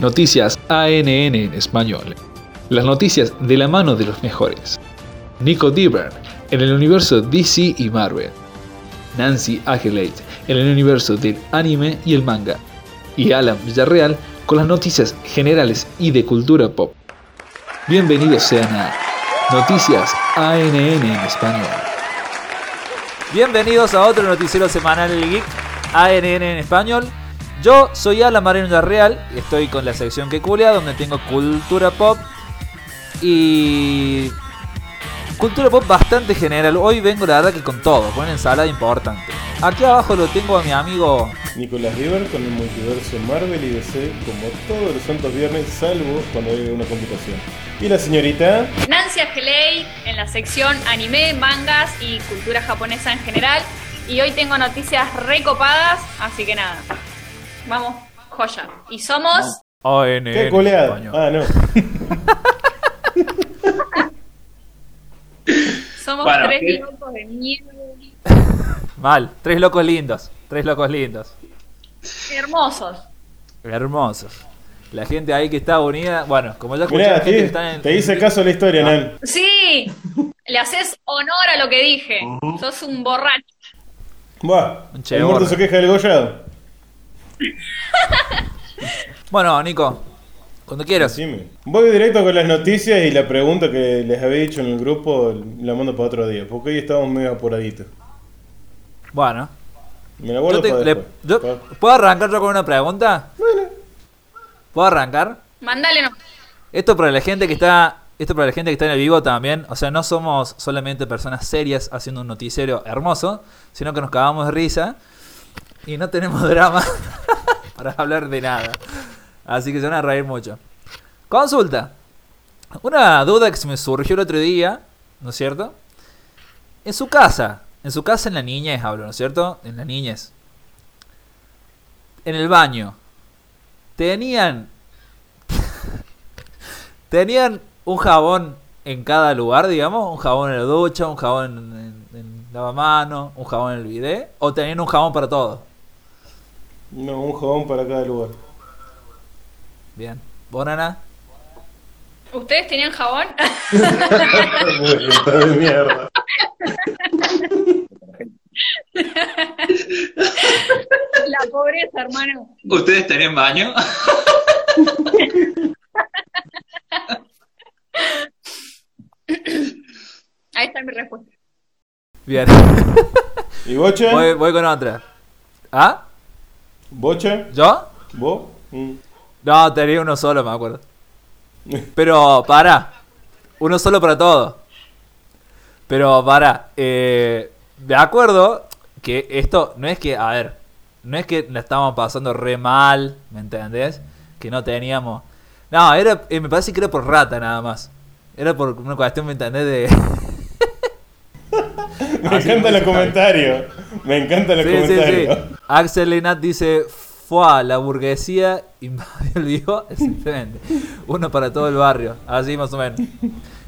Noticias ANN en español. Las noticias de la mano de los mejores. Nico Dibern en el universo DC y Marvel. Nancy Aguilate en el universo del anime y el manga. Y Alan Villarreal con las noticias generales y de cultura pop. Bienvenidos sean a Noticias ANN en español. Bienvenidos a otro noticiero semanal del Geek, ANN en español. Yo soy Alan Marino Villarreal y estoy con la sección que culea, donde tengo cultura pop y cultura pop bastante general. Hoy vengo la verdad que con todo, con una ensalada importante. Aquí abajo lo tengo a mi amigo Nicolás River con el multiverso Marvel y DC como todos los santos viernes, salvo cuando hay una complicación. Y la señorita. Nancy Ageley en la sección anime, mangas y cultura japonesa en general. Y hoy tengo noticias recopadas, así que nada. Vamos, joya. Y somos. ANN ¿Qué coleada? Ah, no. Somos Bueno, tres ¿qué? locos de mierda. Mal, tres locos lindos, tres locos lindos. Hermosos. Hermosos. La gente ahí que está unida, bueno, como ya escuché, Mirá, la gente que te, está en... te hice caso a la historia, Nan. Sí, le haces honor a lo que dije. Sos un borracho. Buah, Un el muerto se queja del gollado. Bueno, Nico, cuando quieras. Decime. Voy directo con las noticias y la pregunta que les había dicho en el grupo la mando para otro día, porque hoy estamos medio apuraditos. Bueno, Me la guardo yo te- para le- después. yo- Pa- ¿puedo arrancar yo con una pregunta? ¿Puedo arrancar? Mándale no. Esto para la gente que está, esto para la gente que está en el vivo también, o sea, no somos solamente personas serias haciendo un noticiero hermoso, sino que nos cagamos de risa y no tenemos drama para hablar de nada. Así que se van a reír mucho. Consulta. Una duda que se me surgió el otro día, ¿no es cierto? En su casa, en su casa en la niñez hablo, ¿no es cierto? En la niñez. En el baño. Tenían Tenían un jabón en cada lugar, digamos, un jabón en la ducha, un jabón en, en, en lavamanos, un jabón en el bidet, o tenían un jabón para todo. No, un jabón para cada lugar. Bien. ¿Vos, Nana? ¿Ustedes tenían jabón? De mierda. La pobreza, hermano. ¿Ustedes tenían baño? Ahí está mi respuesta. Bien. ¿Y voy, voy con otra. ¿Ah? ¿Bocha? ¿Yo? ¿Vos? Mm. No, tenía uno solo, me acuerdo. Pero, para. Uno solo para todo. Pero, para. Eh, de acuerdo que esto no es que, a ver, no es que la estábamos pasando re mal, ¿me entendés? Que no teníamos... No, era, eh, me parece que era por rata nada más. Era por una cuestión, ¿me entendés? De... Me encantan los comentarios. Me encantan los Sí, sí, sí. comentarios. Axel Lenat dice, fue la burguesía invadió el viejo. Exactamente. Uno para todo el barrio. Así más o menos.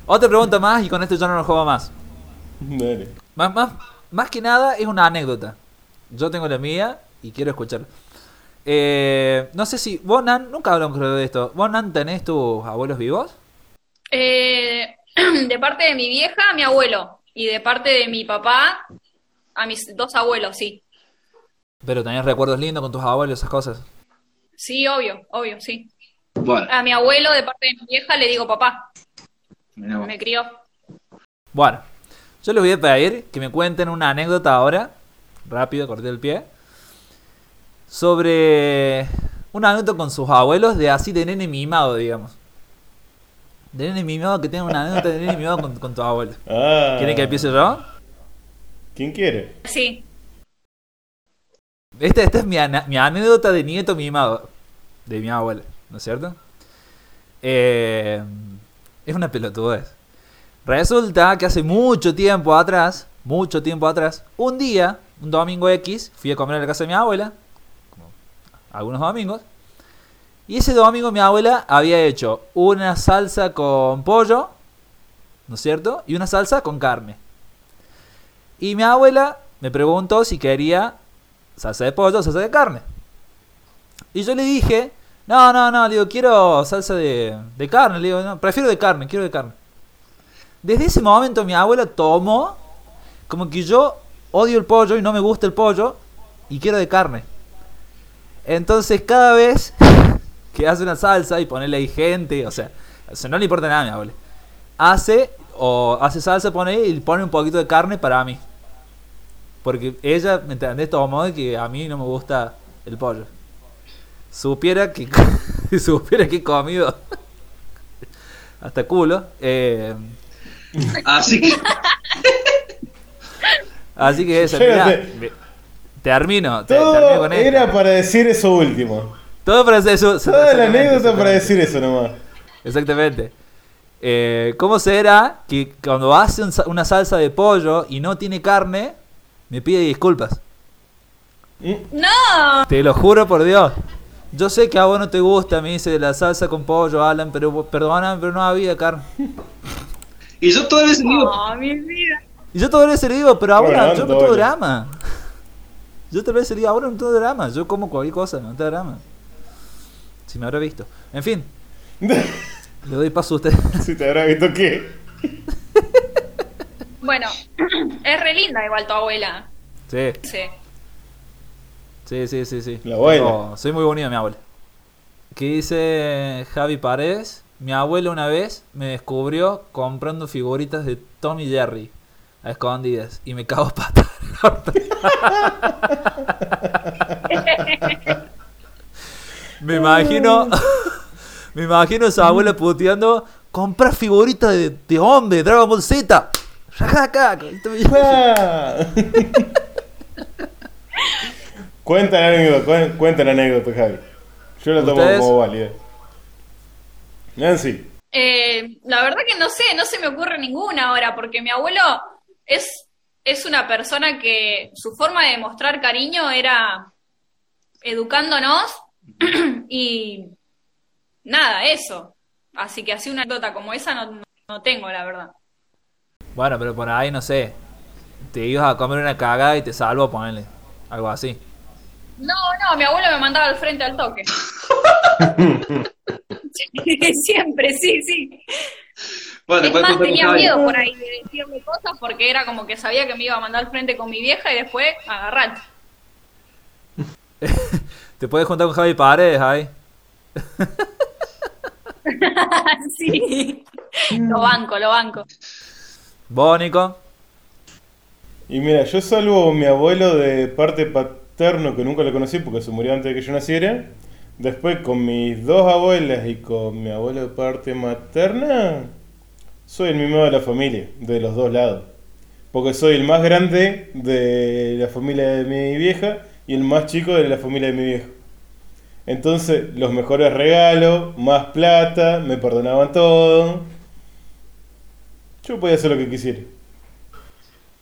Otra pregunta más y con esto ya no nos juego más. Dale. Más, más, más que nada es una anécdota. Yo tengo la mía y quiero escuchar. Eh, no sé si vos, Nan, nunca hablamos creo de esto. ¿Vos, Nan, tenés tus abuelos vivos? Eh, de parte de mi vieja, mi abuelo. Y de parte de mi papá, a mis dos abuelos, sí. Pero tenés recuerdos lindos con tus abuelos, esas cosas. Sí, obvio, obvio, sí. Bueno, A mi abuelo, de parte de mi vieja, le digo papá. Me crió. Bueno, yo les voy a pedir que me cuenten una anécdota ahora, rápido, corté el pie, sobre una anécdota con sus abuelos de así de nene mimado, digamos. De nene mimado, que tenga una anécdota de nene mimado con, con tus abuelos. Ah. ¿Quieren que empiece yo? ¿Quién quiere? Sí. Esta, esta es mi anécdota de nieto mimado de mi abuela, ¿no es cierto? Eh, es una pelotudez. Resulta que hace mucho tiempo atrás, mucho tiempo atrás, un día, un domingo X, fui a comer a la casa de mi abuela, como algunos domingos, y ese domingo mi abuela había hecho una salsa con pollo, ¿no es cierto? Y una salsa con carne. Y mi abuela me preguntó si quería salsa de pollo o salsa de carne. Y yo le dije, No, no, no, le digo, quiero salsa de, de carne. Le digo, no, prefiero de carne, quiero de carne. Desde ese momento mi abuela tomó como que yo odio el pollo y no me gusta el pollo y quiero de carne. Entonces cada vez que hace una salsa y ponerle ahí gente, o sea, o sea, no le importa nada a mi abuela. Hace o hace salsa, pone y pone un poquito de carne para mí. Porque ella, ¿me entendés? Tomó de que a mí no me gusta el pollo. Supiera que supiera que he comido hasta culo. eh, Así que. así que eso, mirá, termino, te- termino Todo esto. era para decir eso último. Todo para hacer eso. Toda la anécdota para decir eso nomás. Exactamente. Eh, ¿Cómo será que cuando hace una salsa de pollo y no tiene carne, me pide disculpas? Mm, No, Te lo juro por Dios. Yo sé que a vos no te gusta, me dice la salsa con pollo, Alan, pero perdóname, pero no había carne. Y yo todas veces digo, no, mi vida. Y yo todavía se le digo, pero ahora yo no tengo drama. Yo tal vez le digo, ahora no tengo drama. Yo como cualquier cosa, no tengo drama. Si me habrá visto. En fin, le doy paso a usted. Si te habrá visto qué. Bueno, es re linda igual tu abuela. Sí, Sí. sí, sí, sí. sí. La abuela. Soy muy bonito, mi abuela. ¿Qué dice Javi Paredes? Mi abuela una vez me descubrió comprando figuritas de Tom y Jerry a escondidas y me cago patas. me imagino, me imagino a su abuela puteando, comprar figuritas de, de hombre, Dragon Ball Z. Cuenta la anécdota, cuen- cuenta la anécdota, Javi. Yo la tomo ¿Ustedes? como válida. Nancy. Eh, la verdad que no sé, no se me ocurre ninguna ahora, porque mi abuelo es, es una persona que su forma de mostrar cariño era educándonos y nada, eso. Así que así una anécdota como esa no, no tengo, la verdad. Bueno, pero por ahí, no sé. Te ibas a comer una cagada y te salvo, ponele. Algo así. No, no, mi abuelo me mandaba al frente al toque. Siempre, sí, sí. bueno, Es más, tenía miedo por ahí de decirle cosas porque era como que sabía que me iba a mandar al frente con mi vieja y después agarrate. Te puedes juntar con Javi Paredes ahí. sí. Lo banco, lo banco. Vos, Nico. Y mira, yo salvo a mi abuelo de parte paterno, que nunca lo conocí porque se murió antes de que yo naciera. Después con mis dos abuelas y con mi abuelo de parte materna, soy el mismo de la familia, de los dos lados. Porque soy el más grande de la familia de mi vieja y el más chico de la familia de mi viejo. Entonces, los mejores regalos, más plata, me perdonaban todo. Yo podía hacer lo que quisiera.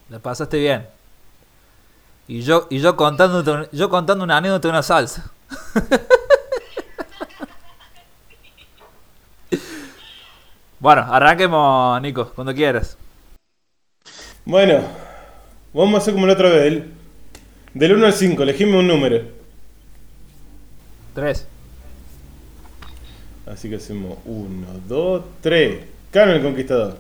La pasaste bien. Y yo, y yo contando, yo contando una anécdota de una salsa. bueno, arranquemos, Nico, cuando quieras. Bueno, vamos a hacer como la otra vez. Del, del 1 al 5, elegime un número. Tres. Así que hacemos 1, 2, 3. Kang el Conquistador.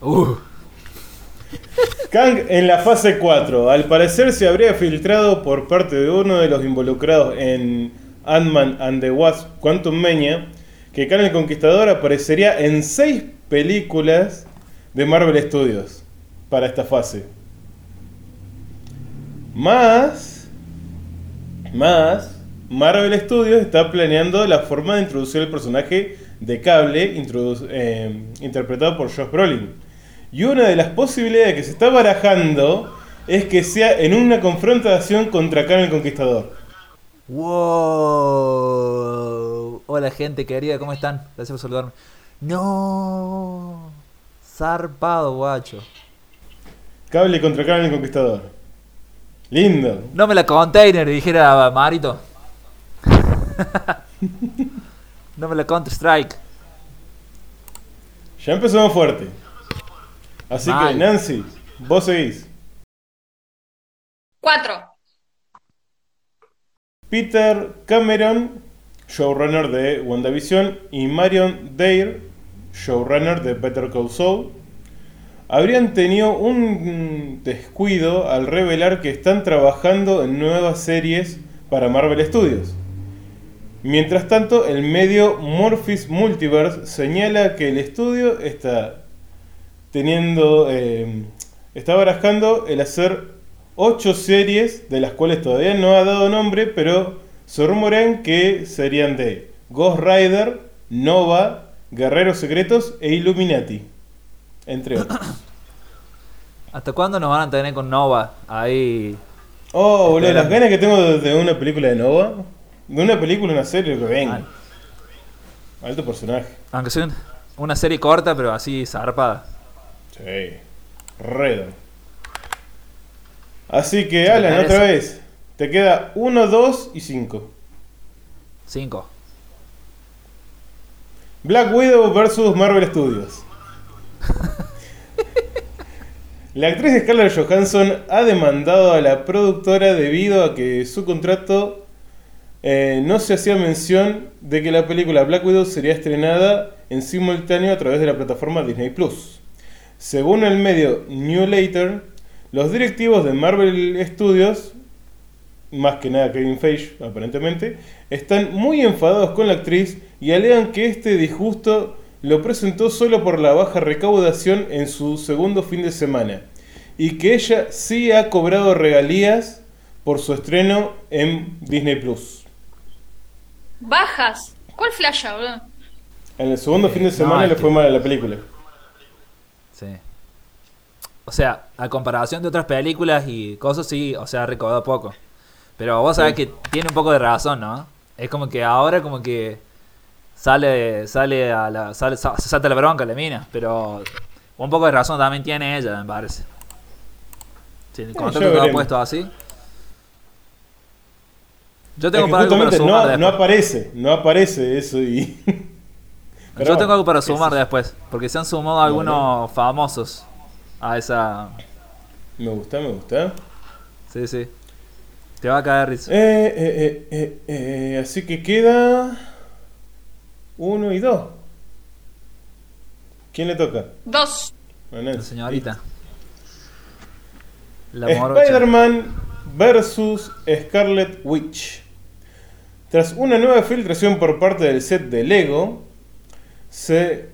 Uh, Kang en la fase 4. Al parecer se habría filtrado por parte de uno de los involucrados en Ant-Man and the Wasp Quantum Mania que Kang el Conquistador aparecería en 6 películas de Marvel Studios para esta fase. Más, más, Marvel Studios está planeando la forma de introducir el personaje de Cable, eh, interpretado por Josh Brolin. Y una de las posibilidades que se está barajando es que sea en una confrontación contra Khan el Conquistador. wow. Hola, gente querida, ¿cómo están? Gracias por saludarme. No. Zarpado, guacho. Cable contra Khan el Conquistador. Lindo. No me la container, dijera Marito. no me la Counter Strike. Ya empezamos fuerte. Así Mal. que Nancy, vos seguís. Cuatro. Peter Cameron showrunner de WandaVision, y Marion Dare, showrunner de Better Call Saul, habrían tenido un descuido al revelar que están trabajando en nuevas series para Marvel Studios. Mientras tanto, el medio Morphis Multiverse señala que el estudio está teniendo, eh, está barajando el hacer 8 series, de las cuales todavía no ha dado nombre, pero se rumorean que serían de Ghost Rider, Nova, Guerreros Secretos e Illuminati, entre otros. ¿Hasta cuándo nos van a tener con Nova? Ahí. Oh, boludo, las ganas que tengo de, una película de Nova. De una película, una serie, que venga. Alto personaje. Aunque sea un- una serie corta, pero así zarpada. Sí. Redo. Así que, Alan, otra vez. Te queda 1, 2 y 5. 5. Black Widow vs Marvel Studios. La actriz Scarlett Johansson ha demandado a la productora debido a que su contrato eh, no se hacía mención de que la película Black Widow sería estrenada en simultáneo a través de la plataforma Disney Plus. Según el medio New Later, los directivos de Marvel Studios, más que nada Kevin Feige aparentemente, están muy enfadados con la actriz y alegan que este disgusto lo presentó solo por la baja recaudación en su segundo fin de semana y que ella sí ha cobrado regalías por su estreno en Disney Plus. Bajas. ¿Cuál flasha, boludo? En el segundo Eh, fin de semana le que- fue mal a la película. Sí. O sea, a comparación de otras películas y cosas, sí, o sea, ha recaudado poco. Pero vos sabés Sí. que tiene un poco de razón, ¿no? Es como que ahora como que sale, sale a la, sale, sa- se salta la bronca la mina, pero un poco de razón también tiene ella, me parece. Si el contrato estaba puesto así. Yo Es tengo que para algo para sumar no, después. no aparece, no aparece eso y... Pero Yo tengo algo para sumar después, porque se han sumado algunos famosos a esa... Me gusta, me gusta. Sí, sí. Te va a caer risa. Eh, eh, eh, eh, eh, así que queda... Uno y dos. ¿Quién le toca? Dos. La señorita. Spider-Man vs. Scarlet Witch. Tras una nueva filtración por parte del set de Lego, se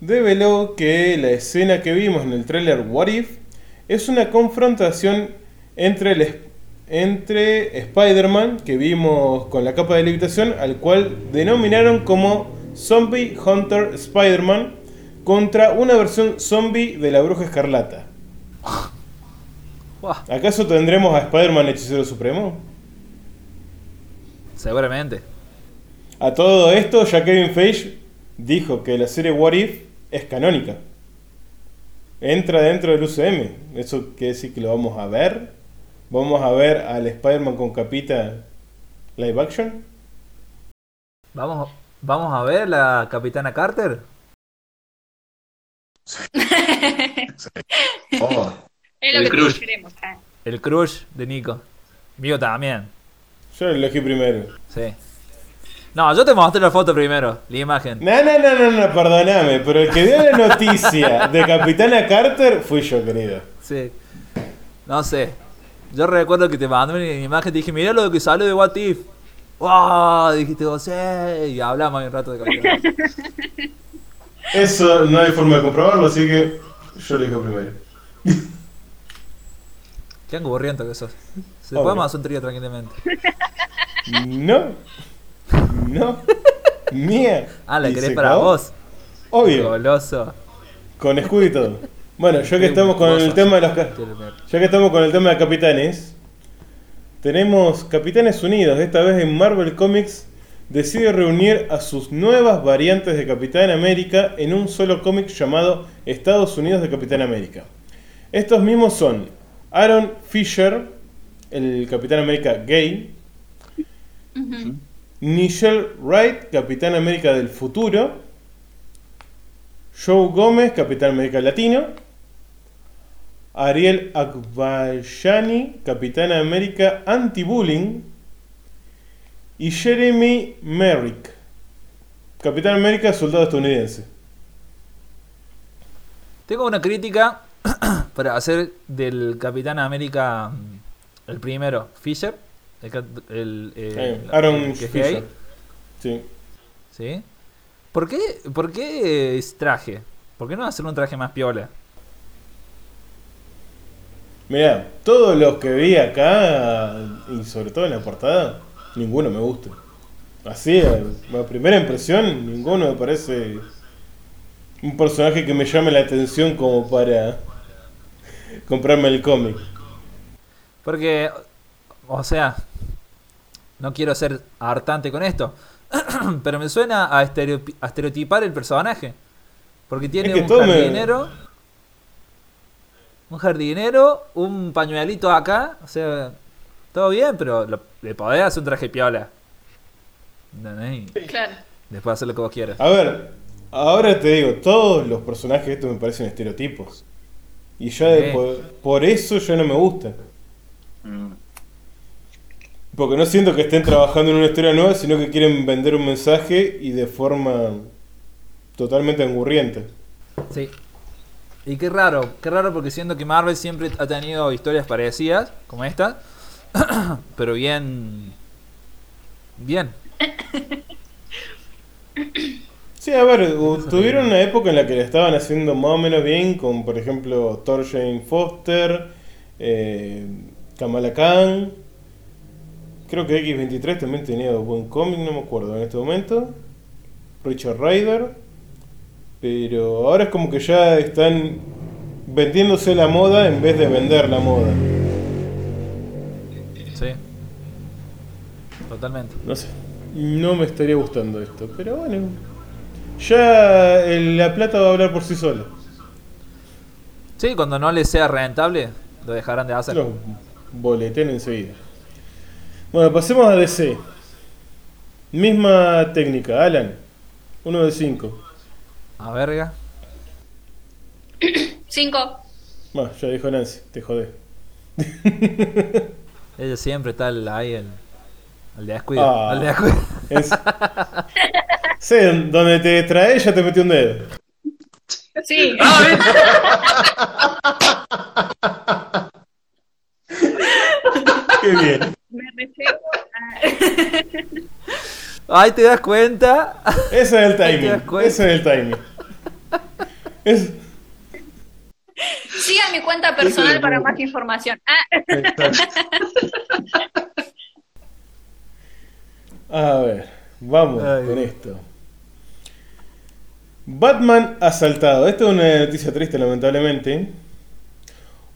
develó que la escena que vimos en el tráiler What If es una confrontación entre, el, entre Spider-Man que vimos con la capa de levitación, al cual denominaron como Zombie Hunter Spider-Man, contra una versión zombie de la Bruja Escarlata. ¿Acaso tendremos a Spider-Man Hechicero Supremo? seguramente. A todo esto, ya Kevin Feige dijo que la serie What If es canónica. Entra dentro del UCM. ¿Eso quiere decir que lo vamos a ver? ¿Vamos a ver al Spider-Man con capita live action? Vamos, vamos a ver la Capitana Carter. Oh, Es lo El que crush. queremos. ah. El crush de Nico. Mío también. Yo lo elegí primero. Sí. No, yo te mostré la foto primero, la imagen. No, no, no, no, no, perdóname, pero el que dio la noticia de Capitana Carter fui yo, querido. Sí. No sé. Yo recuerdo que te mandé una imagen y te dije, mirá lo que salió de What If. ¡Wow! Dijiste vos, "Sí", Y hablamos ahí un rato de Capitana. Eso no hay forma de comprobarlo, así que yo lo dije primero. Qué angurriento que sos. Se Obvio. podemos hacer un trío tranquilamente. No, no, mía. Ah, la querés para acabó. vos. Obvio, Goloso. con escudo y todo. Bueno, ya que estamos con el tema de los ya que estamos con el tema de capitanes, tenemos Capitanes Unidos. Esta vez en Marvel Comics decide reunir a sus nuevas variantes de Capitán América en un solo cómic llamado Estados Unidos de Capitán América. Estos mismos son Aaron Fisher, el Capitán América gay, Nichelle Wright, Capitán América del futuro, Joe Gómez, Capitán América latino, Ariel Akbayani, Capitán América anti-bullying, y Jeremy Merrick. Capitán América, soldado estadounidense. Tengo una crítica para hacer del Capitán América, mm, el primero, Fisher. El, el, Aaron el que gay, Fisher. Sí. ¿Sí? ¿Por qué, ¿Por qué es traje? ¿Por qué no hacer un traje más piola? Mirá, todos los que vi acá, y sobre todo en la portada, ninguno me gusta. Así, a, a primera impresión, ninguno me parece un personaje que me llame la atención como para comprarme el cómic. Porque, o sea, no quiero ser hartante con esto, pero me suena a, estereotipar el personaje. Porque tiene Es que un me- jardinero, un jardinero, un pañuelito acá, o sea, todo bien, pero lo- le podés hacer un traje piola. ¿Entendés? Y Claro. Después hacer lo que vos quieras. A ver, ahora te digo, todos los personajes de estos me parecen estereotipos. Y Sí. por, por eso ya no me gustan. Mm. Porque no siento que estén trabajando en una historia nueva, sino que quieren vender un mensaje y de forma totalmente angurriente. Sí. Y qué raro, qué raro porque siento que Marvel siempre ha tenido historias parecidas, como esta, pero bien... Bien. Sí, a ver, tuvieron una época en la que la estaban haciendo más o menos bien, con por ejemplo Thor Jane Foster, eh, Kamala Khan. Creo que X23 también tenía buen cómic, no me acuerdo en este momento. Richard Ryder. Pero ahora es como que ya están vendiéndose la moda en vez de vender la moda. Sí. Totalmente. No sé, no me estaría gustando esto, pero bueno. Ya el- la plata va a hablar por sí sola. Sí, cuando no les sea rentable, lo dejarán de hacer. Los boleteen enseguida. Bueno, pasemos a DC. Misma técnica, Alan. Uno de cinco. A verga. Cinco. Bueno, ya dijo Nancy, te jodé. Ella siempre está ahí, el, el descuido. Ah. El descuido. Es- Sí, donde te trae ya te metió un dedo. Sí. Qué bien. Me Ahí te das cuenta. Ese es el timing. Ese es el timing. Es- Sigan mi cuenta personal para más información. Ah, A ver, vamos Ay. con esto. Batman asaltado. Esta es una noticia triste, lamentablemente.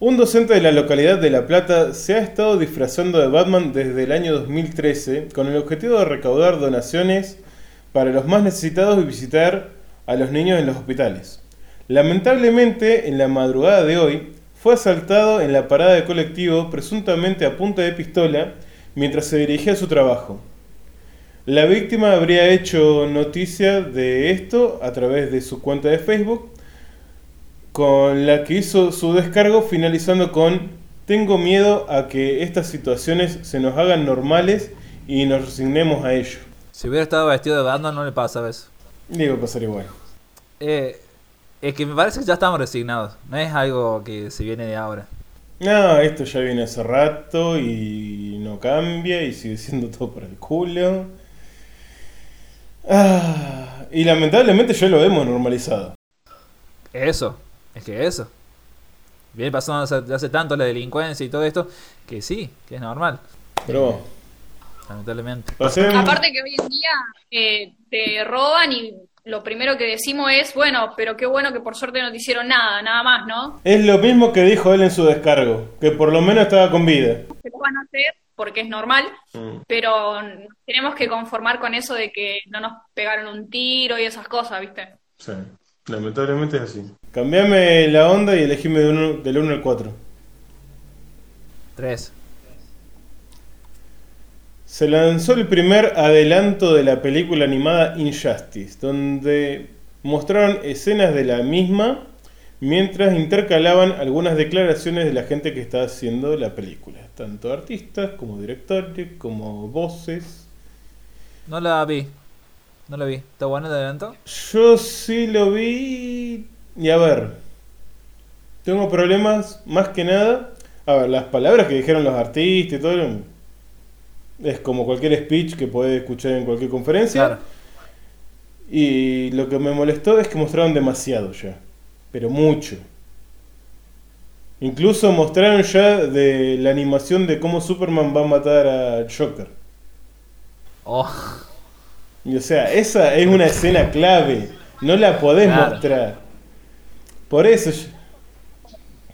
Un docente de la localidad de La Plata se ha estado disfrazando de Batman desde el año 2013 con el objetivo de recaudar donaciones para los más necesitados y visitar a los niños en los hospitales. Lamentablemente, en la madrugada de hoy, fue asaltado en la parada de colectivo presuntamente a punta de pistola mientras se dirigía a su trabajo. La víctima habría hecho noticia de esto a través de su cuenta de Facebook, con la que hizo su descargo finalizando con Tengo miedo a que estas situaciones se nos hagan normales y nos resignemos a ello. Si hubiera estado vestido de Batman, no le pasa eso. Digo, pasar igual. Eh, es que me parece que ya estamos resignados. No es algo que se viene de ahora. No, esto ya viene hace rato y no cambia y sigue siendo todo por el culo. Ah, y lamentablemente ya lo hemos normalizado. Eso, es que eso. Viene pasando hace, hace tanto la delincuencia y todo esto, que sí, que es normal, Pero bueno, lamentablemente. pasemos. Aparte que hoy en día eh, te roban y lo primero que decimos es, bueno, pero qué bueno que por suerte no te hicieron nada, nada más, ¿no? Es lo mismo que dijo él en su descargo, que por lo menos estaba con vida. Lo van a hacer porque es normal, pero tenemos que conformar con eso de que no nos pegaron un tiro y esas cosas, ¿viste? Sí, lamentablemente es así. Cambiame la onda y elegime del 1 al 4. Tres. Se lanzó el primer adelanto de la película animada Injustice, donde mostraron escenas de la misma mientras intercalaban algunas declaraciones de la gente que está haciendo la película, tanto artistas como directores, como voces No la vi. No la vi. ¿Está bueno el evento? Yo sí lo vi. Y a ver. Tengo problemas más que nada. A ver, las palabras que dijeron los artistas y todo. Es como cualquier speech que puedes escuchar en cualquier conferencia. Claro. Y lo que me molestó es que mostraron demasiado ya. Pero mucho. Incluso mostraron ya de la animación de cómo Superman va a matar a Joker. Oh, Y o sea, esa es una escena clave. No la podés Claro. mostrar. Por eso. yo-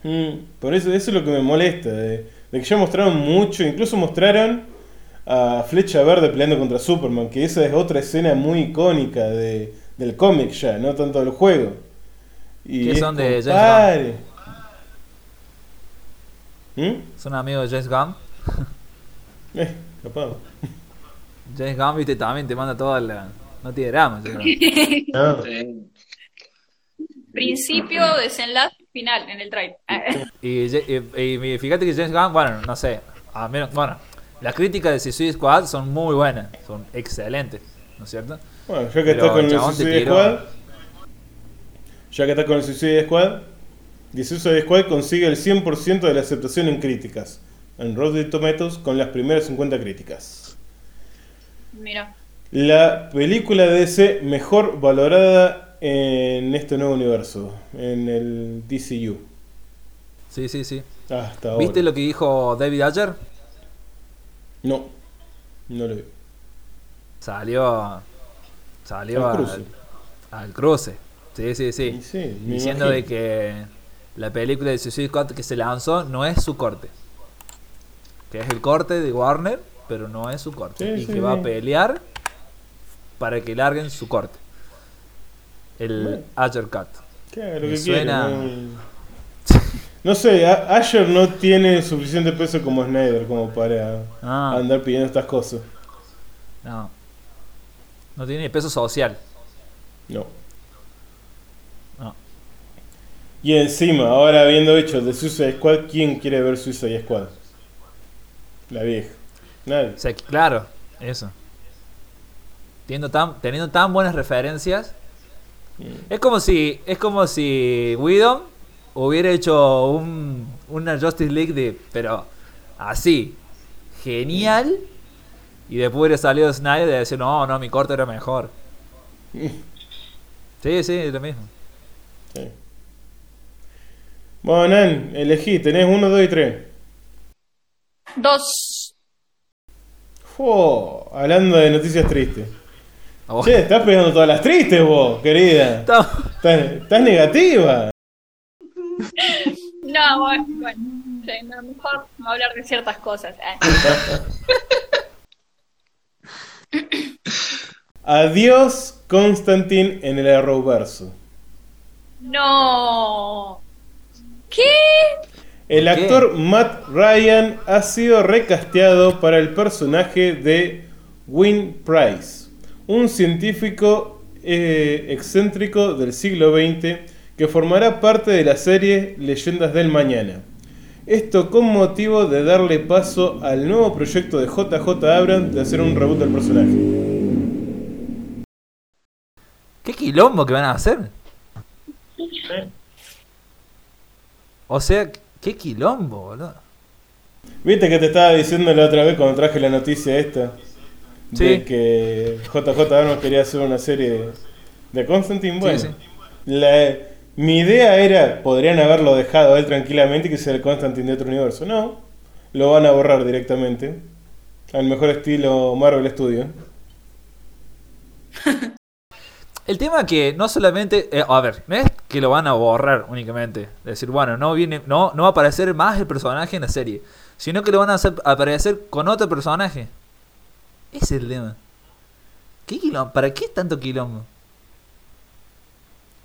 Mm, por eso, eso es lo que me molesta. De, de que ya mostraron mucho. Incluso mostraron a Flecha Verde peleando contra Superman. Que esa es otra escena muy icónica de, del cómic ya, no tanto del juego. Y ¿Qué son de James pare. ¿Mm? son amigos de James Gunn. Eh, capaz. James Gunn, viste, también te manda toda la. No tiene drama, yo creo. No. Sí. Principio, desenlace, final en el trailer. Y, y- y fíjate que James Gunn, bueno, no sé. A menos, bueno, las críticas de Suicide Squad son muy buenas. Son excelentes, ¿no es cierto? Bueno, ya que Pero está con el Suicide. Squad. Ya que está con el Suicide Squad. The Suicide Squad consigue el 100% de la aceptación en críticas. En Rotten Tomatoes con las primeras 50 críticas. Mira. La película de DC mejor valorada en este nuevo universo. En el DCU. Sí, sí, sí. Hasta ahora. ¿Viste lo que dijo David Ayer? No. No lo vi. Salió. Salió Al cruce. al cruce. Sí, sí, sí. Diciendo imagino. de que la película de Suicide Squad que se lanzó no es su corte. Que es el corte de Warner, pero no es su corte. Sí, y sí, que va a pelear para que larguen su corte. El Bueno. Cut. Me que suena- no... No sé, A- Asher no tiene suficiente peso como Snyder como para Ah, andar pidiendo estas cosas. no. No tiene peso social. No. No. Y encima, ahora habiendo hecho de Suicide Squad, ¿quién quiere ver Suicide Squad? La vieja. Nadie. O sea, que, claro, eso. Teniendo tan, teniendo tan buenas referencias. Mm. Es como si. Es como si Widom hubiera hecho un, una Justice League de. Pero así. Genial. Y después hubiera salido Snyder de decir, no, no, mi corte era mejor. Sí, sí, es lo mismo. Sí. Bueno, Nan, elegí, tenés uno, dos y tres. Dos. Fua, hablando de noticias tristes. Oh, Che, estás pegando todas las tristes vos, querida. estás negativa. No, bueno, bueno. Sí, no, mejor no hablar de ciertas cosas. Ah. Adiós, Constantine en el Arrowverso. No. ¿Qué? El actor Matt Ryan ha sido recasteado para el personaje de Win Price, un científico eh, excéntrico del siglo XX que formará parte de la serie Leyendas del Mañana. Esto con motivo de darle paso al nuevo proyecto de JJ Abrams de hacer un reboot del personaje. ¿Qué quilombo que van a hacer? O sea, qué quilombo, boludo. ¿Viste que te estaba diciendo la otra vez cuando traje la noticia esta? Sí. De que JJ Abrams quería hacer una serie de Constantine. Bueno, sí. la- mi idea era, podrían haberlo dejado a él tranquilamente y que sea el Constantine de otro universo. No, lo van a borrar directamente. Al mejor estilo Marvel Studio. El tema que no solamente, eh, a ver, no es que lo van a borrar únicamente, es decir, bueno, no viene, no, no va a aparecer más el personaje en la serie, sino que lo van a hacer aparecer con otro personaje. Ese es el tema. ¿Qué quilombo? ¿Para qué tanto quilombo?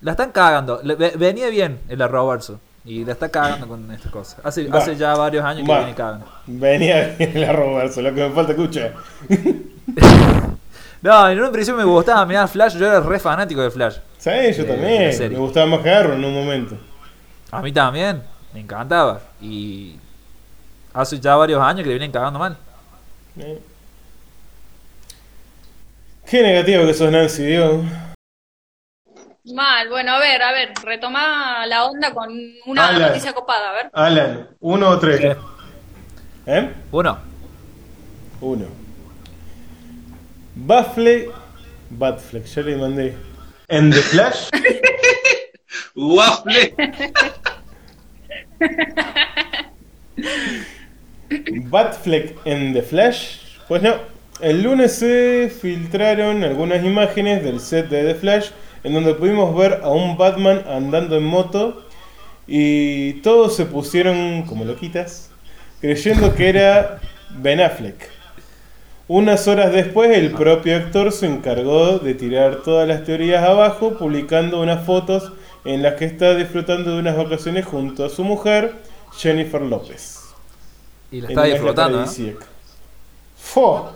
La están cagando. Le- venía bien el arrobarso y la está cagando con estas cosas. Hace, hace ya varios años que viene cagando. Venía bien la robarse, lo que me falta escucha. No, en un principio me gustaba mirar Flash, yo era re fanático de Flash. ¿Sabes? Yo también. Me gustaba más que Arrow en un momento. A mí también, me encantaba. Y hace ya varios años que le vienen cagando mal. Eh. Qué negativo que sos, Nancy, digo. Mal, bueno, a ver, a ver, retoma la onda con una Alan. noticia copada, a ver. Alan, uno o tres. ¿Qué? ¿Eh? Uno. Uno. Batfleck. Batfleck, ya le mandé. En The Flash. Waffle. Batfleck en The Flash. Pues no. El lunes se filtraron algunas imágenes del set de The Flash en donde pudimos ver a un Batman andando en moto y todos se pusieron como loquitas creyendo que era Ben Affleck. Unas horas después el propio actor se encargó de tirar todas las teorías abajo publicando unas fotos en las que está disfrutando de unas vacaciones junto a su mujer Jennifer López. Y la está una isla disfrutando, paradisíaca. ¡Fo!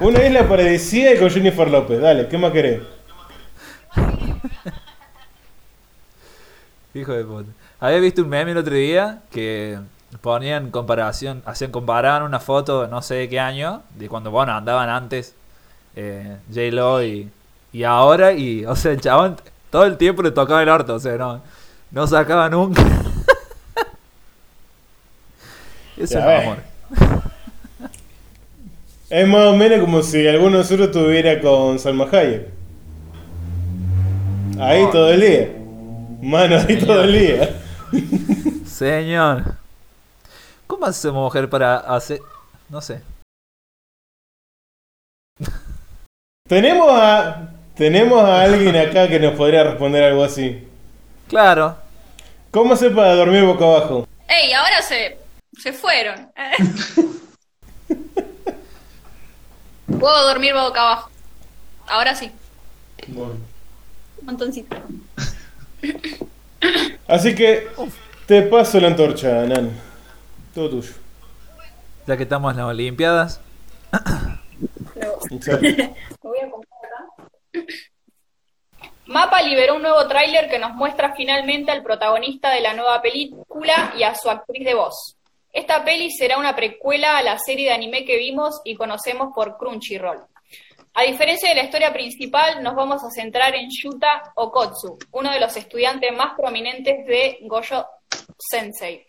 Una isla paradisíaca con Jennifer López. Dale, ¿qué más querés? Hijo de puta. Había visto un meme el otro día que ponían comparación, hacían comparaban una foto, no sé de qué año, de cuando bueno, andaban antes eh, J-Lo y, y ahora, y o sea, el chabón todo el tiempo le tocaba el orto, o sea, no, no sacaba nunca. Eso amor. Es más o menos como si alguno de nosotros estuviera con Salma Hayek. Ahí todo el día. Mano, ahí todo el día. Señor. ¿Cómo hace mujer para hacer, no sé? Tenemos a. Tenemos a alguien acá que nos podría responder algo así. Claro, ¿Cómo hace para dormir boca abajo? ¡Ey! Ahora se, se fueron. Puedo dormir boca abajo. Ahora sí. Un montoncito. Así que te paso la antorcha, Nan. Todo tuyo. ya que estamos en las Olimpiadas. Voy a comprar. Mapa liberó un nuevo tráiler que nos muestra finalmente al protagonista de la nueva película y a su actriz de voz. Esta peli será una precuela a la serie de anime que vimos y conocemos por Crunchyroll. A diferencia de la historia principal, nos vamos a centrar en Yuta Okotsu, uno de los estudiantes más prominentes de Gojo Sensei.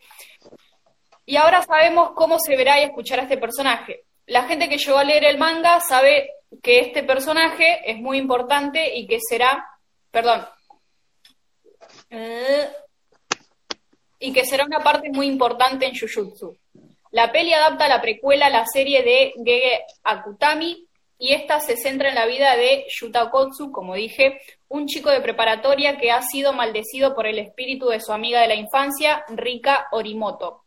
Y ahora sabemos cómo se verá y escuchar a este personaje. La gente que llegó a leer el manga sabe que este personaje es muy importante y que será, perdón, y que será una parte muy importante en Jujutsu. La peli adapta la precuela a la serie de Gege Akutami y esta se centra en la vida de Yuta Okotsu, como dije, un chico de preparatoria que ha sido maldecido por el espíritu de su amiga de la infancia, Rika Orimoto.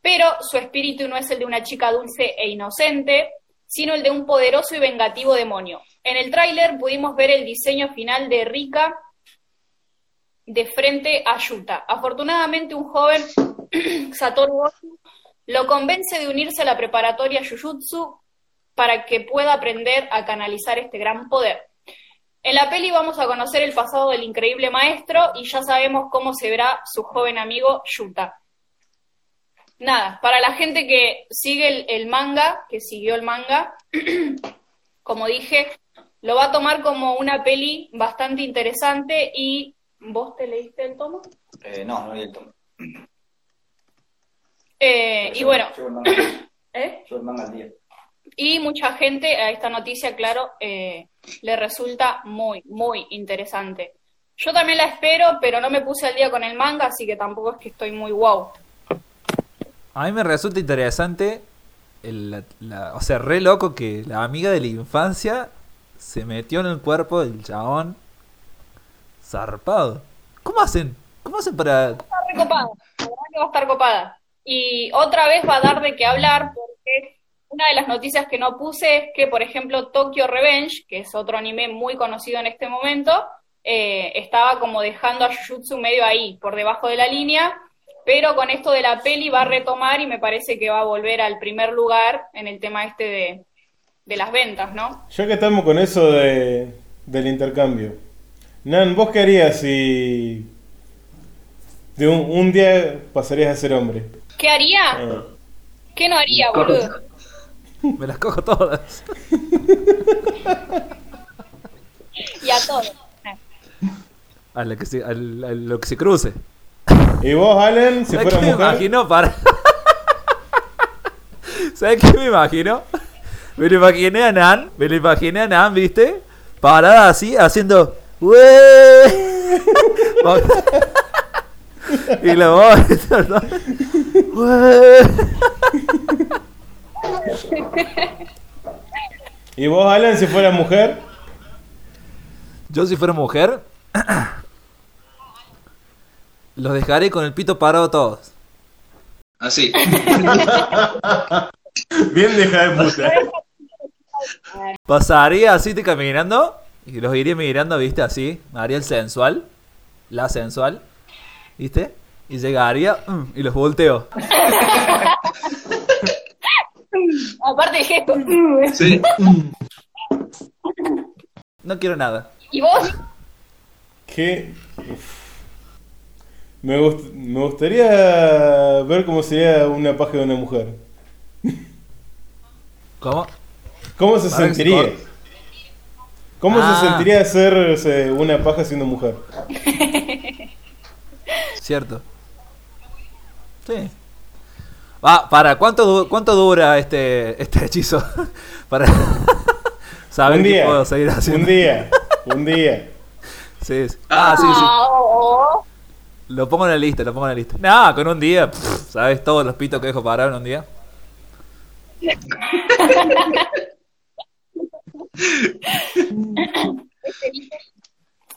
Pero su espíritu no es el de una chica dulce e inocente, sino el de un poderoso y vengativo demonio. En el tráiler pudimos ver el diseño final de Rika de frente a Yuta. Afortunadamente un joven, Satoru Goju, lo convence de unirse a la preparatoria Jujutsu para que pueda aprender a canalizar este gran poder. En la peli vamos a conocer el pasado del increíble maestro y ya sabemos cómo se verá su joven amigo Yuta. Nada, para la gente que sigue el, el manga, que siguió el manga, como dije, lo va a tomar como una peli bastante interesante y ¿vos te leíste el tomo? Eh, no, no leí el tomo. Eh, y bueno, Yo el manga, ¿eh? yo el manga al día. Y mucha gente a esta noticia, claro, eh, le resulta muy, muy interesante. Yo también la espero, pero no me puse al día con el manga, así que tampoco es que estoy muy wow. A mí me resulta interesante, el- la- la- o sea, re loco que la amiga de la infancia se metió en el cuerpo del chabón zarpado. ¿Cómo hacen? ¿Cómo hacen para...? Está recopada, la verdad que va a estar copada. Y otra vez va a dar de qué hablar, porque una de las noticias que no puse es que, por ejemplo, Tokyo Revenge, que es otro anime muy conocido en este momento, eh, estaba como dejando a Jujutsu medio ahí, por debajo de la línea, pero con esto de la peli va a retomar y me parece que va a volver al primer lugar en el tema este de, de las ventas, ¿no? Ya que estamos con eso de, del intercambio. Nan, ¿vos qué harías si de un, un día pasarías a ser hombre? ¿Qué haría? Eh, ¿Qué no haría, boludo? Me las cojo todas. Y a todos. A lo que se, al- a lo que se cruce. ¿Y vos, Allen, si ¿Sabes fuera qué me mujer? imagino? Para... ¿Sabes qué me imagino? Me lo imaginé a Nan, me lo imaginé a Nan, ¿viste? Parada así, haciendo... "Ué". y la voz... "Ué". ¿Y vos, Allen, si fuera mujer? Yo si fuera mujer... Los dejaré con el pito parado todos. Así. Bien deja de puta. Pasaría así te caminando y los iría mirando, viste, así. Me haría el sensual, la sensual, viste, y llegaría mm, y los volteo. Aparte de gesto. Sí. No quiero nada. ¿Y vos? ¿Qué? Me, gust- me gustaría ver cómo sería una paja de una mujer. ¿Cómo? ¿Cómo se sentiría? ¿Cómo Ah. se sentiría hacer una paja siendo mujer? Cierto. Sí. Ah, para, ¿cuánto, cuánto dura este, este hechizo? para saber un qué día. puedo seguir haciendo. Un día. Un día. Sí, sí. Ah, sí, sí. Lo pongo en la lista, lo pongo en la lista. No, con un día, pff, ¿sabes? Todos los pitos que dejo parados en un día.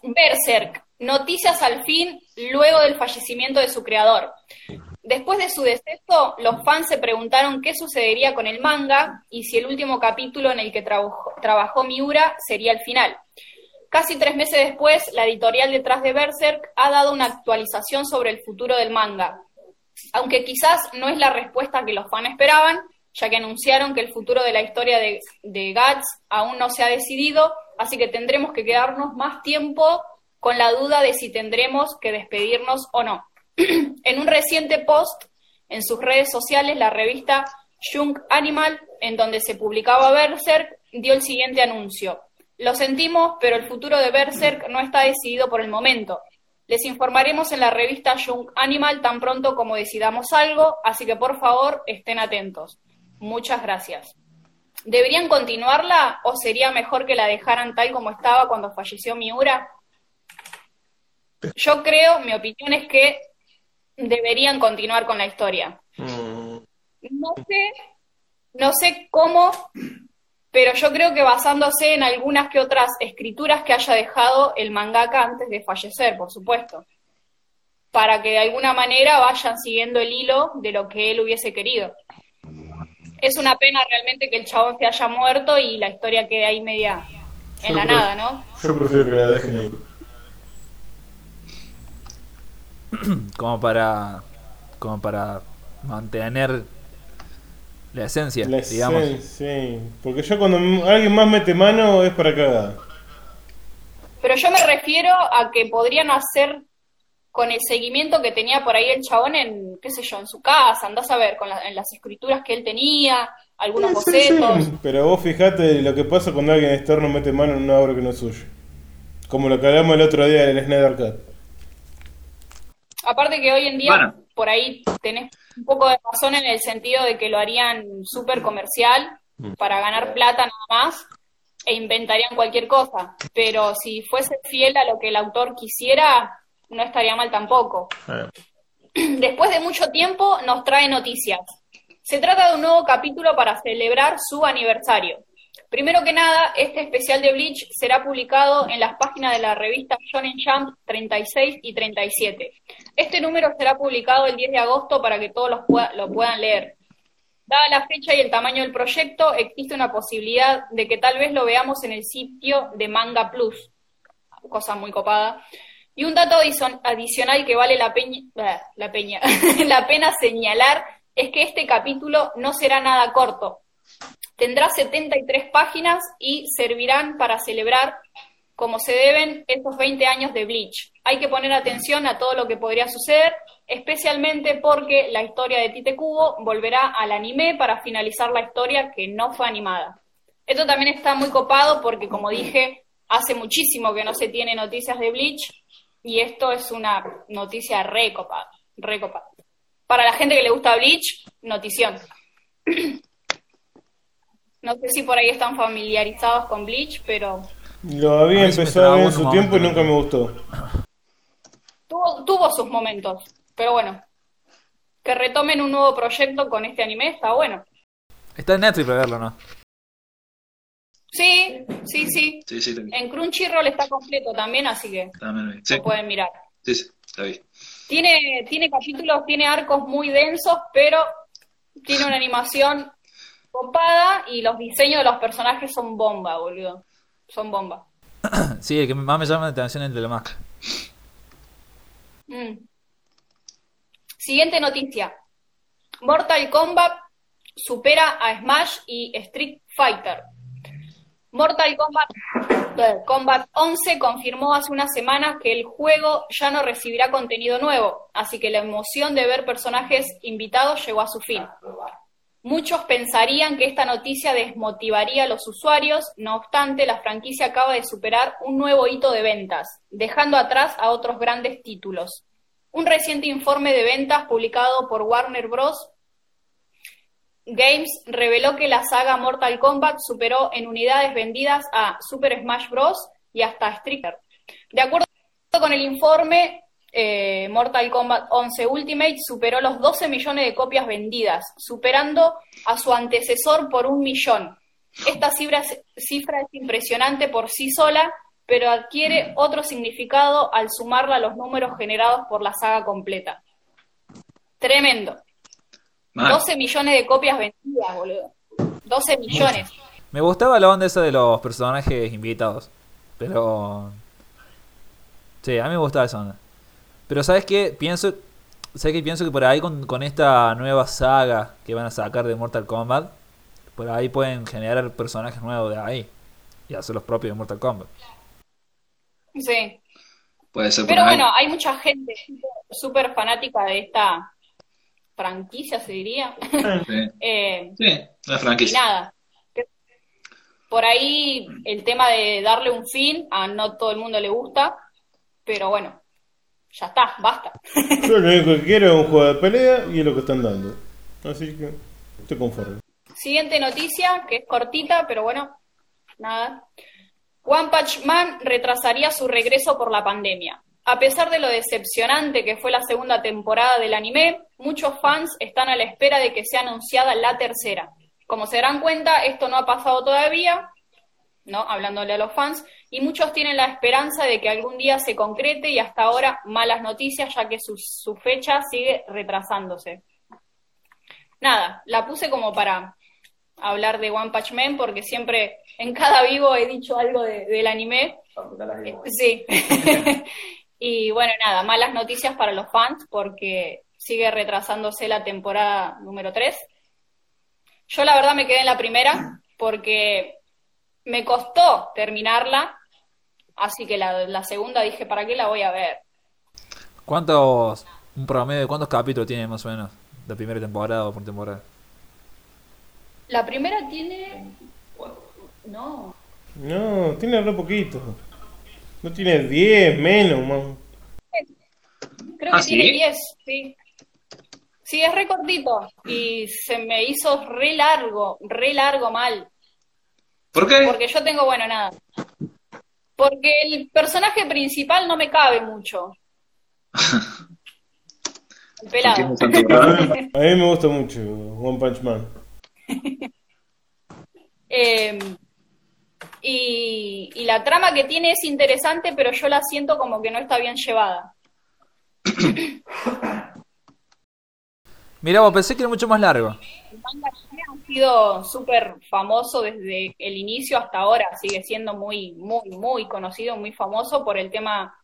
Berserk. Noticias al fin luego del fallecimiento de su creador. Después de su deceso, los fans se preguntaron qué sucedería con el manga y si el último capítulo en el que trabajó, Miura sería el final. Casi tres meses después, la editorial detrás de Berserk ha dado una actualización sobre el futuro del manga. Aunque quizás no es la respuesta que los fans esperaban, ya que anunciaron que el futuro de la historia de, de Guts aún no se ha decidido, así que tendremos que quedarnos más tiempo con la duda de si tendremos que despedirnos o no. en un reciente post en sus redes sociales, la revista Young Animal, en donde se publicaba Berserk, dio el siguiente anuncio. Lo sentimos, pero el futuro de Berserk no está decidido por el momento. Les informaremos en la revista Young Animal tan pronto como decidamos algo, así que por favor estén atentos. Muchas gracias. ¿Deberían continuarla o sería mejor que la dejaran tal como estaba cuando falleció Miura? Yo creo, mi opinión es que deberían continuar con la historia. No sé, no sé cómo, pero yo creo que basándose en algunas que otras escrituras que haya dejado el mangaka antes de fallecer, por supuesto, para que de alguna manera vayan siguiendo el hilo de lo que él hubiese querido. Es una pena realmente que el chabón se haya muerto y la historia quede ahí media en la nada, ¿no? Yo prefiero que la dejen ahí. Como para. Como para mantener la esencia, La digamos. esencia, sí. Porque yo cuando alguien más mete mano es para cagada. Pero yo me refiero a que podrían hacer con el seguimiento que tenía por ahí el chabón en, qué sé yo, en su casa, andás a ver, con la- en las escrituras que él tenía, algunos Sí, sí, bocetos. sí. Pero vos fijate lo que pasa cuando alguien externo mete mano en una obra que no es suya. Como lo que hablamos el otro día del Snyder Cut. Aparte que hoy en día Bueno. por ahí tenés un poco de razón en el sentido de que lo harían súper comercial para ganar plata nada más e inventarían cualquier cosa. Pero si fuese fiel a lo que el autor quisiera, no estaría mal tampoco. Después de mucho tiempo nos trae noticias. Se trata de un nuevo capítulo para celebrar su aniversario. Primero que nada, este especial de Bleach será publicado en las páginas de la revista Shonen Jump 36 y 37. Este número será publicado el 10 de agosto para que todos lo puedan leer. Dada la fecha y el tamaño del proyecto, existe una posibilidad de que tal vez lo veamos en el sitio de Manga Plus, cosa muy copada. Y un dato adicional que vale la, peña, la pena señalar es que este capítulo no será nada corto. Tendrá 73 páginas y servirán para celebrar como se deben estos 20 años de Bleach. Hay que poner atención a todo lo que podría suceder, especialmente porque la historia de Tite Kubo volverá al anime para finalizar la historia que no fue animada. Esto también está muy copado porque, como dije, hace muchísimo que no se tiene noticias de Bleach y esto es una noticia re copada, re copada. Para la gente que le gusta Bleach, notición. No sé si por ahí están familiarizados con Bleach, pero Lo había empezado a ver en su tiempo y nunca me gustó. tuvo, tuvo sus momentos. Pero bueno, que retomen un nuevo proyecto con este anime está bueno. Está en Netflix para verlo, ¿no? Sí, sí, sí. Sí, sí. En Crunchyroll está completo también, así que También. Sí, lo pueden mirar. sí, sí, está bien. Tiene, tiene capítulos, tiene arcos muy densos, pero tiene una animación copada y los diseños de los personajes son bomba, boludo. Son bomba. Sí, el que más me llama la atención es el de la máscara. Mm. Siguiente noticia. Mortal Kombat supera a Smash y Street Fighter. Mortal Kombat, Kombat 11 confirmó hace unas semanas que el juego ya no recibirá contenido nuevo, así que la emoción de ver personajes invitados llegó a su fin. Muchos pensarían que esta noticia desmotivaría a los usuarios, no obstante, la franquicia acaba de superar un nuevo hito de ventas, dejando atrás a otros grandes títulos. Un reciente informe de ventas publicado por Warner Bros. Games reveló que la saga Mortal Kombat superó en unidades vendidas a Super Smash Bros. y hasta Fighter. De acuerdo con el informe, eh, Mortal Kombat 11 Ultimate superó los 12 millones de copias vendidas, superando a su antecesor por un millón. Esta cifra, es- cifra es impresionante por sí sola, pero adquiere otro significado al sumarla a los números generados por la saga completa. Tremendo. Mal. 12 millones de copias vendidas, boludo. 12 millones. Me gustaba la onda esa de los personajes invitados. Pero. Sí, a mí me gustaba esa onda. Pero ¿sabes qué? Pienso. ¿Sabes qué? Pienso que por ahí con, con esta nueva saga que van a sacar de Mortal Kombat, por ahí pueden generar personajes nuevos de ahí. Y hacer los propios de Mortal Kombat. Sí. Puede ser Pero ahí. bueno, hay mucha gente súper fanática de esta franquicia, se diría. Sí, Eh, sí, una y franquicia. nada. Por ahí el tema de darle un fin, a no todo el mundo le gusta, pero bueno, ya está, basta. Yo lo único que quiero es un juego de pelea y es lo que están dando. Así que estoy conforme. Siguiente noticia, que es cortita, pero bueno, nada. One Punch Man retrasaría su regreso por la pandemia. A pesar de lo decepcionante que fue la segunda temporada del anime, muchos fans están a la espera de que sea anunciada la tercera. Como se darán cuenta, esto no ha pasado todavía, ¿no? Hablándole a los fans, y muchos tienen la esperanza de que algún día se concrete y hasta ahora malas noticias, ya que su, su fecha sigue retrasándose. Nada, la puse como para hablar de One Punch Man porque siempre en cada vivo he dicho algo de- del anime. Sí. y bueno, nada, malas noticias para los fans porque sigue retrasándose la temporada número 3. Yo la verdad me quedé en la primera porque me costó terminarla, así que la, la segunda dije, ¿para qué la voy a ver? ¿Cuántos. Un promedio de cuántos capítulos tiene más o menos? De primera temporada o por temporada. La primera tiene... No, No, tiene re poquito. No tiene 10, menos, man. Creo ¿Ah, que tiene sí? 10, sí. Sí, es re cortito. Y se me hizo re largo, re largo mal. ¿Por qué? Porque yo tengo, bueno, nada. Porque el personaje principal no me cabe mucho. El pelado. A mí me gusta mucho One Punch Man. Eh, y, y la trama que tiene es interesante, pero yo la siento como que no está bien llevada. Mirá, vos pensé que era mucho más largo. El manga sido súper famoso desde el inicio hasta ahora, sigue siendo muy, muy, muy conocido, muy famoso por el tema.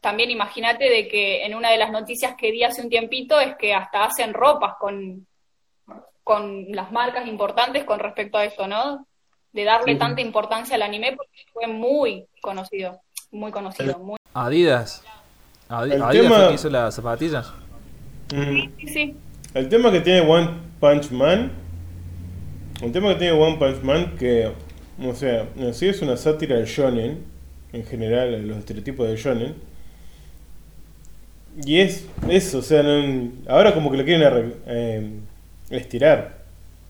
También imagínate de que en una de las noticias que di hace un tiempito es que hasta hacen ropas con, con las marcas importantes con respecto a esto, ¿no? De darle tanta importancia al anime porque fue muy conocido, muy conocido, muy... Adidas. Adi- El Adidas tema- hizo las zapatillas. Mm. Sí, sí. El tema que tiene One Punch Man Un tema que tiene One Punch Man que, o sea, en sí es una sátira del shonen, en general, los estereotipos del shonen. Y es eso, o sea, ahora como que lo quieren eh, estirar.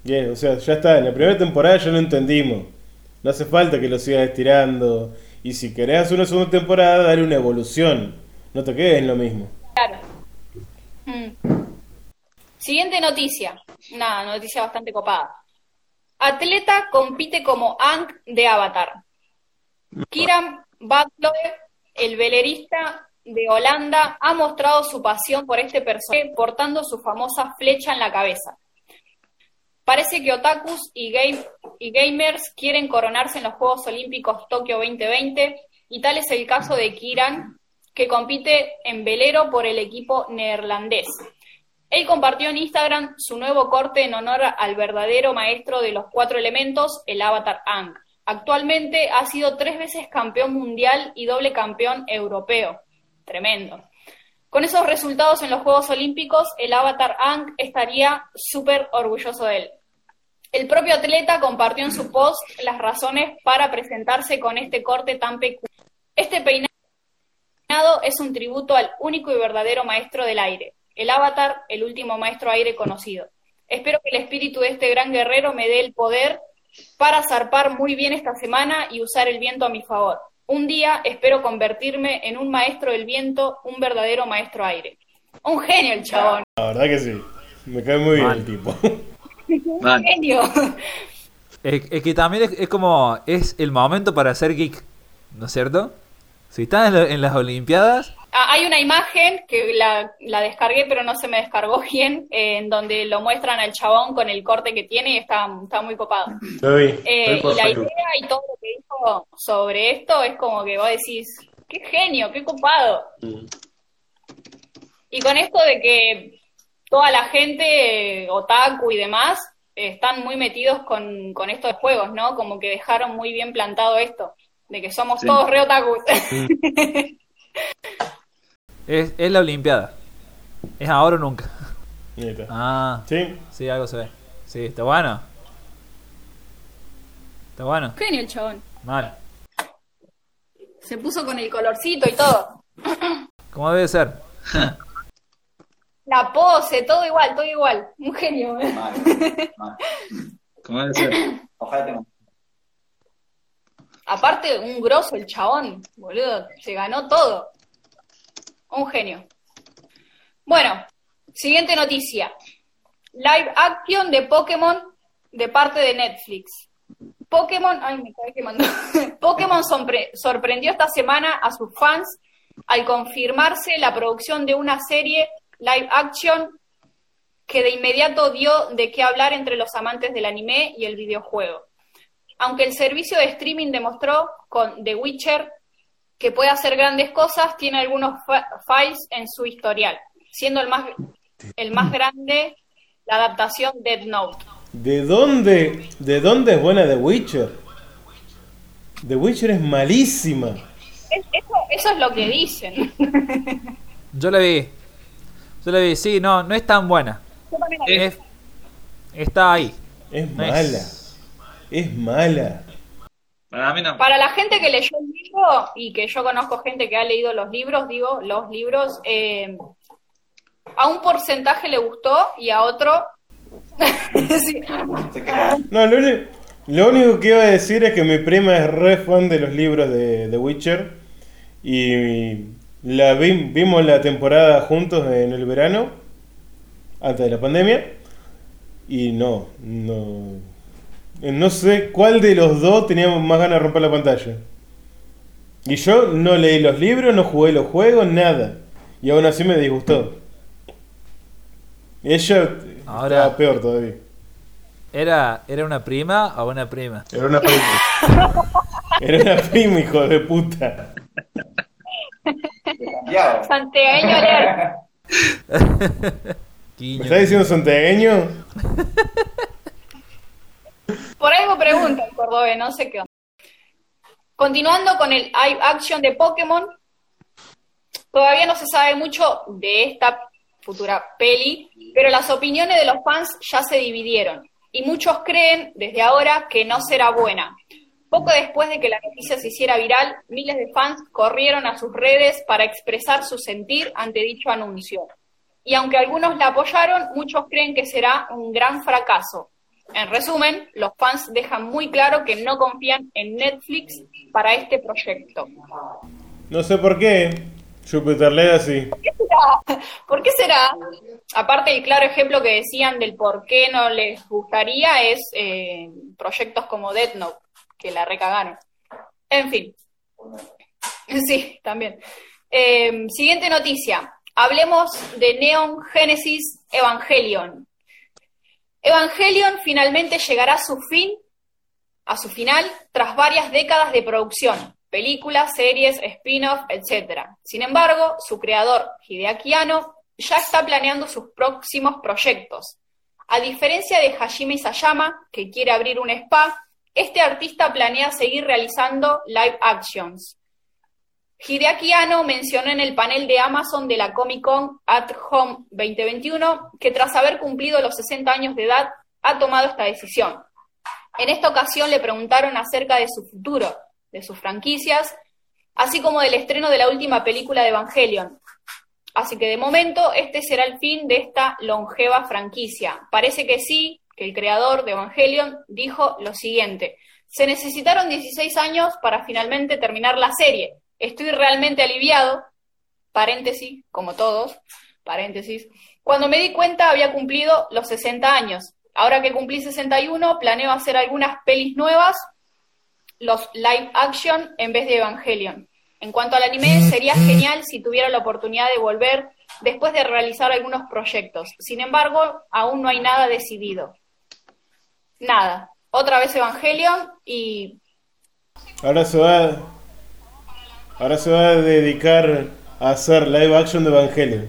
Y o sea, ya está, en la primera temporada ya lo entendimos. No hace falta que lo sigas estirando. Y si querés hacer una segunda temporada, dale una evolución. No te quedes en lo mismo. Mm. Siguiente noticia. Una noticia bastante copada. Atleta compite como Aang de Avatar. Kieran Butler, el velerista de Holanda, ha mostrado su pasión por este personaje portando su famosa flecha en la cabeza. Parece que otakus y, y gamers quieren coronarse en los Juegos Olímpicos Tokio 2020 y tal es el caso de Kieran, que compite en velero por el equipo neerlandés. Él compartió en Instagram su nuevo corte en honor al verdadero maestro de los cuatro elementos, el Avatar Aang. Actualmente ha sido tres veces campeón mundial y doble campeón europeo. Tremendo. Con esos resultados en los Juegos Olímpicos, el Avatar Aang estaría súper orgulloso de él. El propio atleta compartió en su post las razones para presentarse con este corte tan peculiar. Este peinado es un tributo al único y verdadero maestro del aire, el Avatar, el último maestro aire conocido. Espero que el espíritu de este gran guerrero me dé el poder para zarpar muy bien esta semana y usar el viento a mi favor. Un día espero convertirme en un maestro del viento, un verdadero maestro aire. Un genio el chabón, La verdad que sí. Me cae muy bien el tipo. Un genio. Es, es que también es, es como. Es el momento para ser geek. ¿No es cierto? Si estás en las Olimpiadas. Ah, hay una imagen que la, la descargué, pero no se me descargó bien, eh, en donde lo muestran al chabón con el corte que tiene y está, está muy copado. Eh, Estoy y la idea y todo lo que dijo sobre esto es como que vos decís, qué genio, qué copado. Mm. Y con esto de que toda la gente, otaku y demás, están muy metidos con, con estos juegos, ¿no? Como que dejaron muy bien plantado esto, de que somos Sí. todos re otakus. Es, es la Olimpiada. Es ahora o nunca. Ah, Sí, sí, algo se ve. Sí, está bueno. Está bueno. genio el chabón. Mal. Se puso con el colorcito y todo. Como debe ser. La pose, todo igual, todo igual. Un genio. ¿eh? Mal, mal. ¿Cómo debe ser? Ojalá tenga. Aparte, un grosso el chabón, boludo. Se ganó todo. Un genio. Bueno, siguiente noticia. Live action de Pokémon de parte de Netflix. Pokémon, ay, me cae quemando. Pokémon sorpre- sorprendió esta semana a sus fans al confirmarse la producción de una serie live action que de inmediato dio de qué hablar entre los amantes del anime y el videojuego. Aunque el servicio de streaming demostró con The Witcher que puede hacer grandes cosas, tiene algunos fa- files en su historial, siendo el más, el más grande la adaptación Dead Note. ¿De dónde, ¿De dónde es buena The Witcher? The Witcher es malísima. Es- eso, eso es lo que dicen. Yo la vi. Yo la vi. Sí, no, no es tan buena. Es- está ahí. Es No es- mala. Es mala. Para mí no. Para la gente que leyó el libro y que yo conozco gente que ha leído los libros, digo, los libros, eh, a un porcentaje le gustó y a otro... Sí. No, lo, uni- lo único que iba a decir es que mi prima es re fan de los libros de The Witcher. Y la vi- vimos la temporada juntos en el verano, antes de la pandemia. Y no, no. No sé cuál de los dos teníamos más ganas de romper la pantalla. Y yo no leí los libros, no jugué los juegos, nada. Y aún así me disgustó. Ella Ahora- estaba peor todavía. ¿Era, ¿Era una prima o una prima? Era una prima. Era una prima, hijo de puta. Santiagueño. ¿Me estás diciendo santiagueño? Por algo pregunta el no sé qué. Continuando con el live action de Pokémon, todavía no se sabe mucho de esta futura peli, pero las opiniones de los fans ya se dividieron. y muchos creen desde ahora que no será buena. Poco después de que la noticia se hiciera viral, miles de fans corrieron a sus redes para expresar su sentir ante dicho anuncio. Y aunque algunos la apoyaron, muchos creen que será un gran fracaso. En resumen, los fans dejan muy claro que no confían en Netflix para este proyecto. No sé por qué. Jupiter Legacy. ¿Por qué será? Aparte, el claro ejemplo que decían del por qué no les gustaría es eh, proyectos como Death Note, que la recagaron. En fin. Sí, también. Eh, siguiente noticia. Hablemos de Neon Genesis Evangelion. Evangelion finalmente llegará a su fin, a su final, tras varias décadas de producción, películas, series, spin-off, etc. Sin embargo, su creador, Hideaki Anno, ya está planeando sus próximos proyectos. A diferencia de Hajime Isayama, que quiere abrir un spa, este artista planea seguir realizando live actions. Hideaki Anno mencionó en el panel de Amazon de la Comic Con at Home 2021 que tras haber cumplido los 60 años de edad ha tomado esta decisión. En esta ocasión le preguntaron acerca de su futuro, de sus franquicias, así como del estreno de la última película de Evangelion. Así que de momento este será el fin de esta longeva franquicia. Parece que sí, que el creador de Evangelion dijo lo siguiente. Se necesitaron 16 años para finalmente terminar la serie. Estoy realmente aliviado, paréntesis, como todos, paréntesis. Cuando me di cuenta había cumplido los 60 años. Ahora que cumplí 61, planeo hacer algunas pelis nuevas, los live action en vez de Evangelion. En cuanto al anime, sería genial si tuviera la oportunidad de volver después de realizar algunos proyectos. Sin embargo, aún no hay nada decidido. Nada. Otra vez Evangelion y Ahora se va. Ahora se va a dedicar a hacer live action de Evangelion.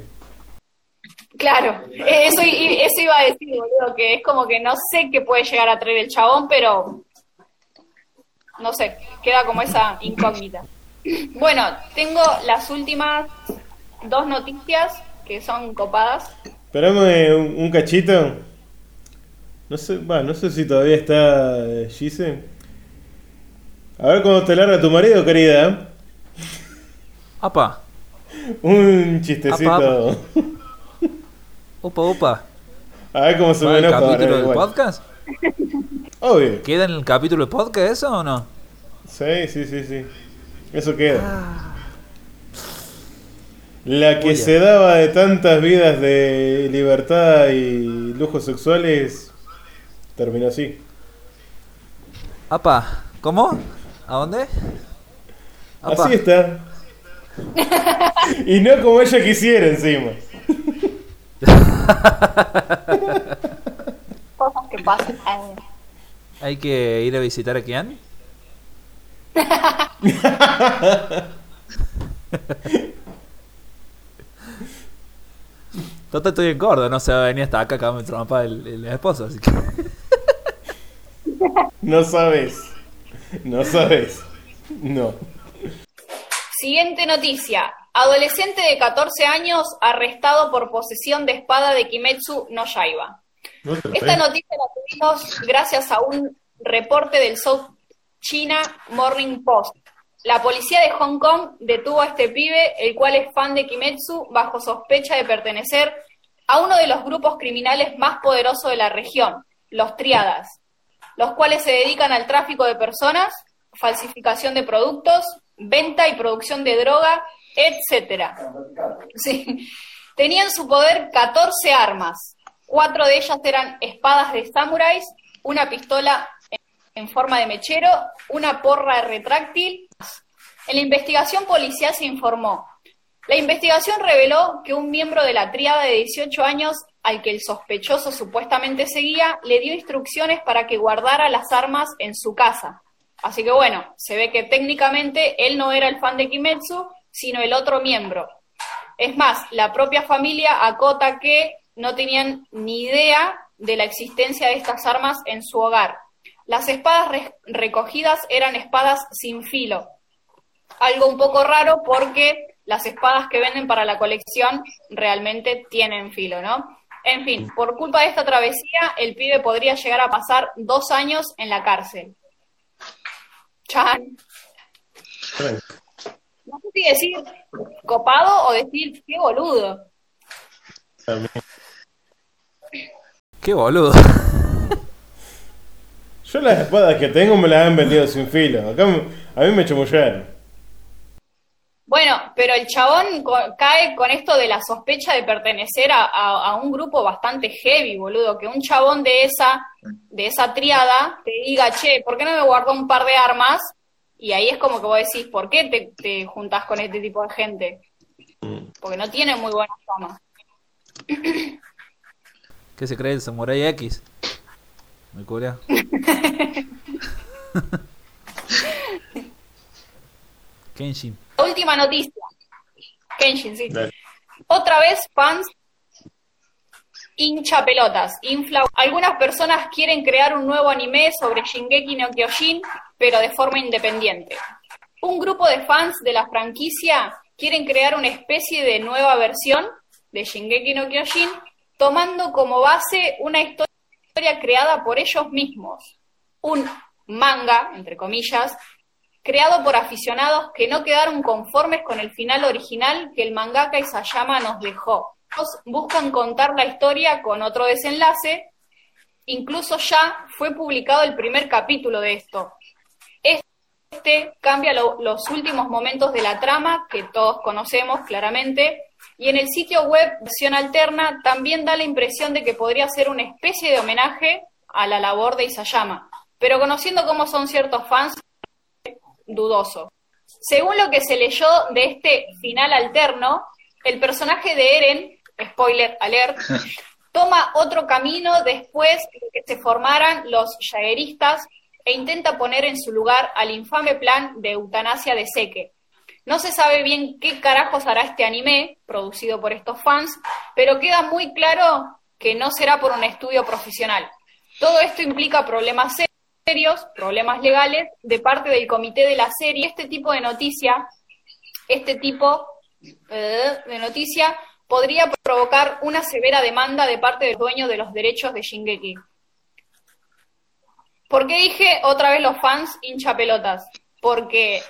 Claro, eso, iba a decir, boludo, que es como que no sé qué puede llegar a traer el chabón, pero no sé, queda como esa incógnita. Bueno, tengo las últimas dos noticias que son copadas. Esperame un, un cachito. No sé, va, no sé si todavía está eh, Gise. A ver cómo te larga tu marido, querida. Apa, Un chistecito. Apa, opa, opa. A ver cómo se ¿Va me el enoja. ahora, capítulo del igual. podcast? Obvio. ¿Queda en el capítulo del podcast eso o no? Sí, sí, sí, sí. Eso queda. La que se daba de tantas vidas de libertad y lujos sexuales terminó así. Apa, ¿cómo? ¿A dónde? Apa, Así está. Y no como ella quisiera encima. Cosas que pasan. ¿hay que ir a visitar a quién? Total estoy en Córdoba, no se va a venir hasta acá acá me trompa el, el esposo, así que... No sabes. No sabes. No. Siguiente noticia. Adolescente de 14 años arrestado por posesión de espada de Kimetsu no Yaiba. Esta noticia la tuvimos gracias a un reporte del South China Morning Post. La policía de Hong Kong detuvo a este pibe, el cual es fan de Kimetsu, bajo sospecha de pertenecer a uno de los grupos criminales más poderosos de la región, los Triadas, los cuales se dedican al tráfico de personas, falsificación de productos, venta y producción de droga, etcétera. Sí. Tenía en su poder 14 armas. Cuatro de ellas eran espadas de samuráis, una pistola en- forma de mechero, una porra retráctil. En la investigación policial se informó. La investigación reveló que un miembro de la tríada de 18 años al que el sospechoso supuestamente seguía le dio instrucciones para que guardara las armas en su casa. Así que bueno, se ve que técnicamente él no era el fan de Kimetsu, sino el otro miembro. Es más, la propia familia acota que no tenían ni idea de la existencia de estas armas en su hogar. Las espadas re- recogidas eran espadas sin filo, algo un poco raro porque las espadas que venden para la colección realmente tienen filo, ¿no? En fin, por culpa de esta travesía, el pibe podría llegar a pasar dos años en la cárcel. Chan. No sé si decir copado o decir qué boludo. Qué boludo. Yo las espadas que tengo me las han vendido sin filo. Acá a mí me chamullaron. Bueno, pero el chabón co- cae con esto de la sospecha de pertenecer a, a- a un grupo bastante heavy, boludo. Que un chabón de esa, de esa triada te diga, che, ¿por qué no me guardó un par de armas? Y ahí es como que vos decís, ¿por qué te, te juntás con este tipo de gente? Porque no tiene muy buena fama. ¿Qué se cree el Samurai X? Me cura. Kenshin. Última noticia. Kenshin, sí. Dale. Otra vez fans hincha pelotas, infla. Algunas personas quieren crear un nuevo anime sobre Shingeki no Kyojin, pero de forma independiente. Un grupo de fans de la franquicia quieren crear una especie de nueva versión de Shingeki no Kyojin, tomando como base una historia creada por ellos mismos. Un manga, entre comillas, creado por aficionados que no quedaron conformes con el final original que el mangaka Isayama nos dejó. Buscan contar la historia con otro desenlace, incluso ya fue publicado el primer capítulo de esto. Este cambia lo- los últimos momentos de la trama, que todos conocemos claramente, y en el sitio web versión alterna también da la impresión de que podría ser una especie de homenaje a la labor de Isayama. Pero conociendo cómo son ciertos fans, dudoso. Según lo que se leyó de este final alterno, el personaje de Eren, spoiler alert, toma otro camino después de que se formaran los Jaegeristas e intenta poner en su lugar al infame plan de eutanasia de Seke. No se sabe bien qué carajos hará este anime, producido por estos fans, pero queda muy claro que no será por un estudio profesional. Todo esto implica problemas serios, problemas legales, de parte del comité de la serie. Este tipo de noticia, este tipo eh, de noticia, podría provocar una severa demanda de parte del dueño de los derechos de Shingeki. ¿Por qué dije otra vez los fans hincha pelotas? Porque,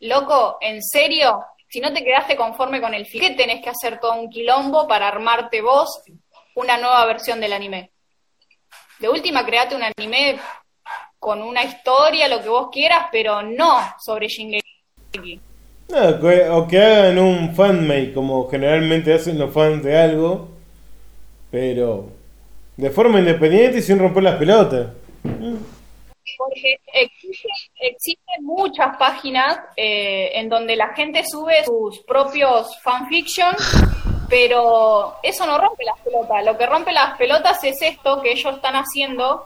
loco, en serio, si no te quedaste conforme con el final, ¿qué tenés que hacer todo un quilombo para armarte vos una nueva versión del anime? De última, create un anime con una historia, lo que vos quieras, pero no sobre Shingeki. No, que- o que hagan un fanmate como generalmente hacen los fans de algo, pero de forma independiente y sin romper las pelotas. Porque existen, existen muchas páginas eh, en donde la gente sube sus propios fanfictions, pero eso no rompe las pelotas. Lo que rompe las pelotas es esto que ellos están haciendo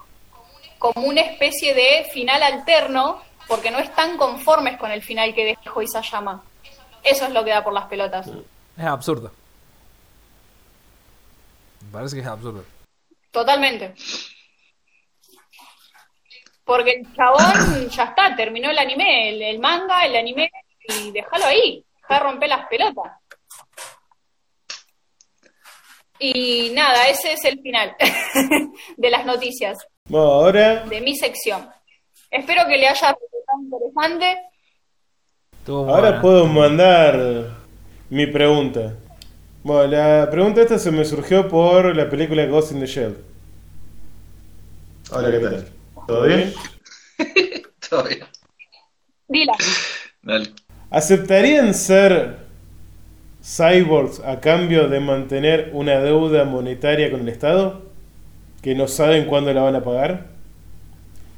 como una especie de final alterno, porque no están conformes con el final que dejó Isayama. Eso es lo que da por las pelotas. Es absurdo. Me parece que es absurdo. Totalmente. Porque el chabón ya está, terminó el anime, el, el manga, el anime, y déjalo ahí, deja de romper las pelotas. Y nada, ese es el final de las noticias Bueno, ahora de mi sección. Espero que le haya resultado interesante. Ahora buena. puedo mandar mi pregunta. Bueno, la pregunta esta se me surgió por la película Ghost in the Shell. Hola, ¿qué tal? ¿Todo bien? Todo bien. Dila. Dale. ¿Aceptarían ser cyborgs a cambio de mantener una deuda monetaria con el Estado? Que no saben cuándo la van a pagar.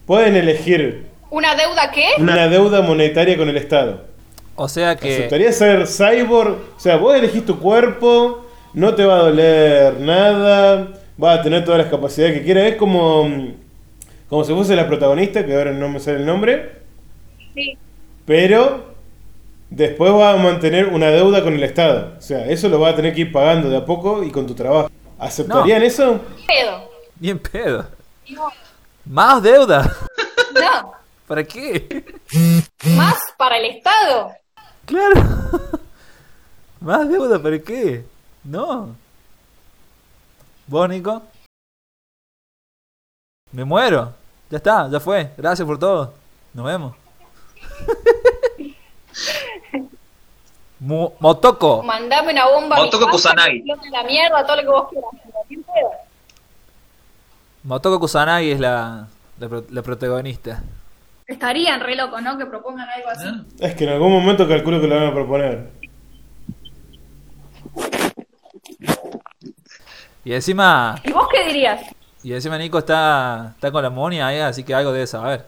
Pueden elegir ¿Una deuda qué? una deuda monetaria con el Estado. O sea que. ¿Aceptaría ser cyborg? O sea, vos elegís tu cuerpo, no te va a doler nada, vas a tener todas las capacidades que quieras. Es como, como si fuese la protagonista, que ahora no me sale el nombre, Sí. pero después vas a mantener una deuda con el Estado. O sea, eso lo vas a tener que ir pagando de a poco y con tu trabajo. ¿Aceptarían eso? Pedo. Ni en pedo. Más deuda. No. ¿Para qué? Más para el Estado. Claro. Más deuda, ¿para qué? No. ¿Vos, Nico? Me muero. Ya está, ya fue. Gracias por todo. Nos vemos. Mo- Motoko. Mandame una bomba. a mi Motoko casa, Kusanagi. que explote la mierda, todo lo que vos quieras. pero bien pedo. Motoko Kusanagi es la, la, la protagonista. Estarían re locos, ¿no? Que propongan algo así. Es que en algún momento calculo que lo van a proponer. Y encima, ¿Y vos qué dirías? y encima Nico está, está con la monia ahí, así que algo debe saber.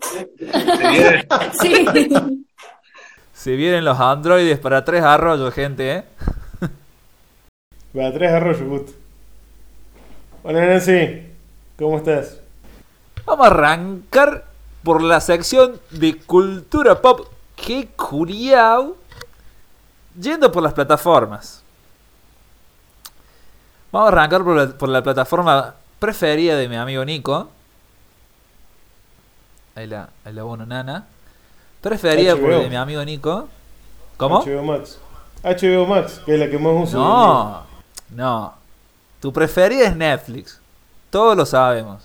Se viene- Sí. Se vienen los androides para tres arroyos, gente, ¿eh? Beatriz Arroyo, justo. Hola Nancy, ¿cómo estás? Vamos a arrancar por la sección de cultura pop. ¡Qué curiao! Yendo por las plataformas. Vamos a arrancar por la, por la plataforma preferida de mi amigo Nico. Ahí la, ahí la bono nana. Preferida por HBO. de mi amigo Nico. ¿Cómo? HBO Max. HBO Max, que es la que más uso. No, no. Tu preferida es Netflix. Todos lo sabemos.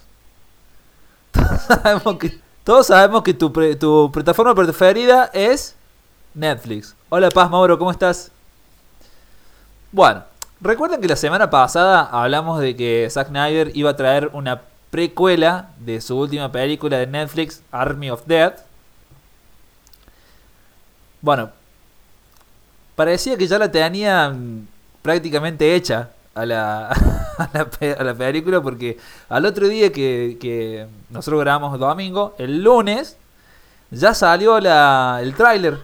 Todos sabemos que, tu, pre- tu plataforma preferida es Netflix. Hola Paz Mauro, ¿cómo estás? Bueno, recuerden que la semana pasada hablamos de que Zack Snyder iba a traer una precuela de su última película de Netflix, Army of Death. Bueno, parecía que ya la tenían prácticamente hecha a la, a la, a la película porque al otro día que, que nosotros grabamos domingo, el lunes, ya salió la, el tráiler.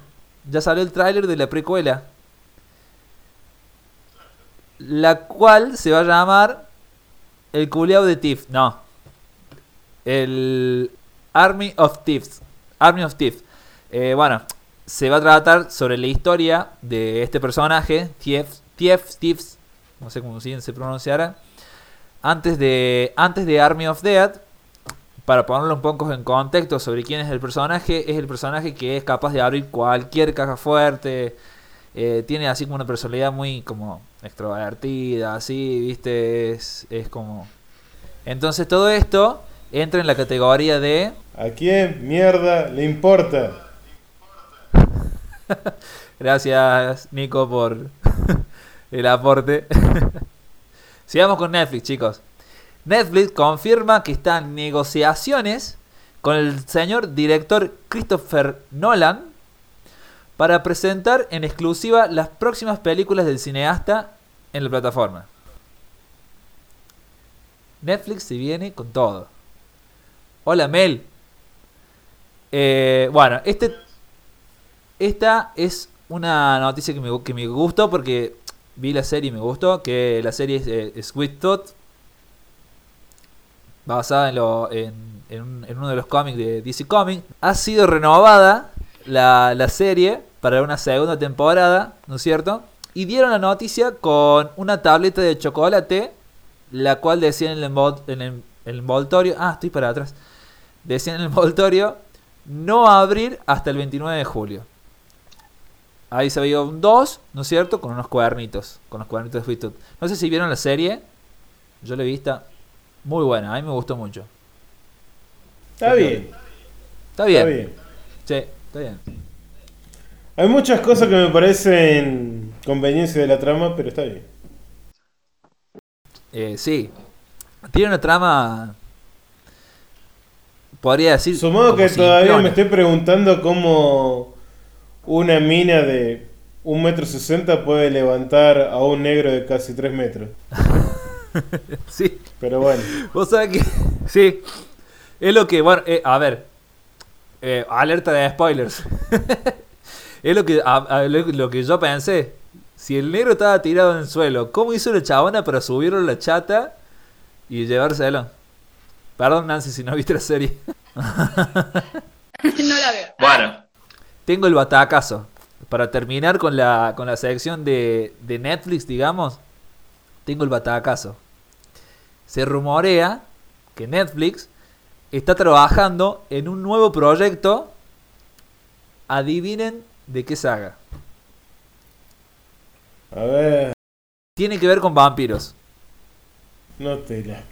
Ya salió el tráiler de la precuela. La cual se va a llamar El culeado de Thief. No. El Army of Thieves. Army of Thieves. Eh, bueno, se va a tratar sobre la historia de este personaje, Thief, Thief, Thieves, no sé cómo se pronunciará, antes de, antes de Army of Dead, para ponerlo un poco en contexto sobre quién es el personaje, es el personaje que es capaz de abrir cualquier caja fuerte, eh, tiene así como una personalidad muy como extrovertida, así, viste, es, es como... Entonces todo esto entra en la categoría de... ¿A quién mierda le importa? Gracias, Nico, por el aporte. Sigamos con Netflix, chicos. Netflix confirma que está en negociaciones con el señor director Christopher Nolan para presentar en exclusiva las próximas películas del cineasta en la plataforma. Netflix se viene con todo. Hola Mel. Eh, bueno, este esta es una noticia que me, que me gustó porque vi la serie y me gustó. Que la serie es eh, Sweet Tooth. Basada en, uno de los cómics de DC Comics. Ha sido renovada la, serie para una segunda temporada, ¿no es cierto? Y dieron la noticia con una tableta de chocolate. La cual decía en el envoltorio. Ah, estoy para atrás. Decía en el envoltorio. No abrir hasta el 29 de julio. Ahí se veía un 2, ¿no es cierto? Con unos cuadernitos. Con los cuadernitos de Sweet Tooth. No sé si vieron la serie. Yo la he vista. Muy buena. A mí me gustó mucho. Está bien, Está bien. está bien. Sí, está bien. Hay muchas cosas que me parecen conveniencia de la trama, pero está bien. Eh, sí. Tiene una trama. Podría decir. Como que todavía me estoy preguntando cómo una mina de un metro sesenta puede levantar a un negro de casi 3 metros. Sí. Pero bueno, Vos sabés que. Sí. Es lo que. Bueno, eh, a ver. Eh, alerta de spoilers. es lo que, a- a- lo, lo que yo pensé. Si el negro estaba tirado en el suelo, ¿cómo hizo la chabona para subirlo a la chata y llevárselo? Perdón, Nancy, si no viste la serie. no la veo. Bueno, Tengo el batacazo. Para terminar con la, con la sección de, de Netflix, digamos, tengo el batacazo. Se rumorea que Netflix está trabajando en un nuevo proyecto. Adivinen de qué saga. a ver. tiene que ver con vampiros. No te la.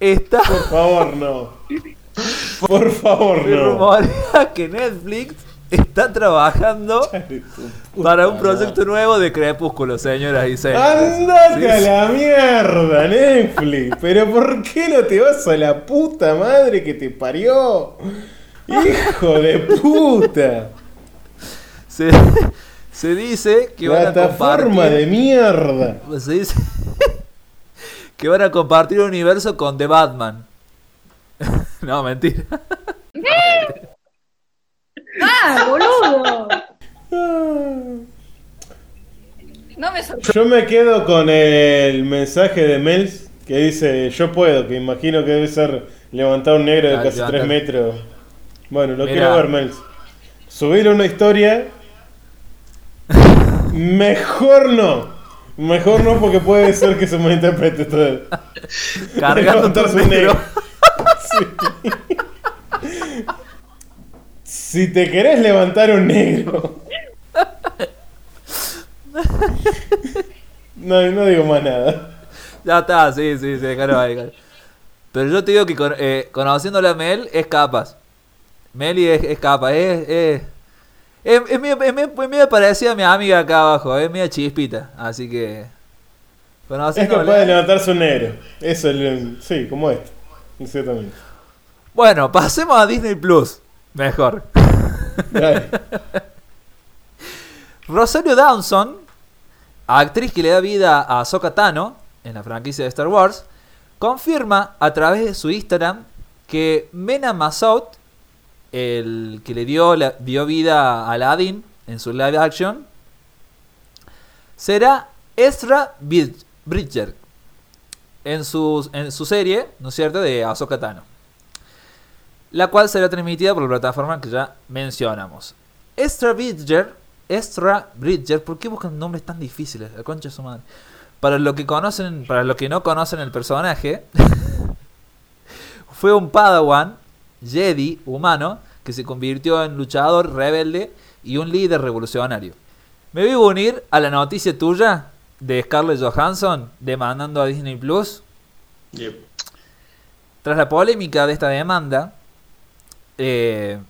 Está Por favor, no. Por favor, no. rumorea que Netflix está trabajando para un proyecto nuevo de Crepúsculo, señoras y señores. Andate a Sí, la mierda, Netflix. Pero ¿por qué no te vas a la puta madre que te parió? Hijo de puta. Se, se dice que van a Plataforma compartir, de mierda. se dice que van a compartir un universo con The Batman. no, mentira. ¡Ah, boludo! No me sorprende. Yo me quedo con el mensaje de Mels que dice yo puedo, que imagino que debe ser levantar un negro de Ah, casi levantar. 3 metros. Bueno, lo Mira. quiero ver, Mels. Subir una historia. Mejor no. Mejor no porque puede ser que se malinterprete todo. Cargando un negro. Sí. Si te querés levantar un negro. No, no digo más nada. Ya está, sí, sí, sí, déjalo ahí, déjalo. Pero yo te digo que con- eh, a Mel es capaz. Meli es, es capaz, es, es, es, es medio, es medio- es medio parecida a mi amiga acá abajo, es media chispita, así que... Es capaz de levantarse un negro. Eso el- Sí, como este. Exactamente. Bueno, pasemos a Disney Plus, mejor. Rosario Dawson, actriz que le da vida a Ahsoka Tano en la franquicia de Star Wars, confirma a través de su Instagram que Mena Massoud, el que le dio, dio vida a Aladdin en su live action, será Ezra Brid- Bridger en su, en su serie, ¿no es cierto?, de Ahsoka Tano. La cual será transmitida por la plataforma que ya mencionamos. Ezra Bridger, Ezra Bridger, ¿por qué buscan nombres tan difíciles? La su madre. Para los que conocen, para los que no conocen el personaje, fue un Padawan Jedi humano que se convirtió en luchador rebelde y un líder revolucionario. Me voy a unir a la noticia tuya de Scarlett Johansson demandando a Disney Plus. Yep. Tras la polémica de esta demanda, eh,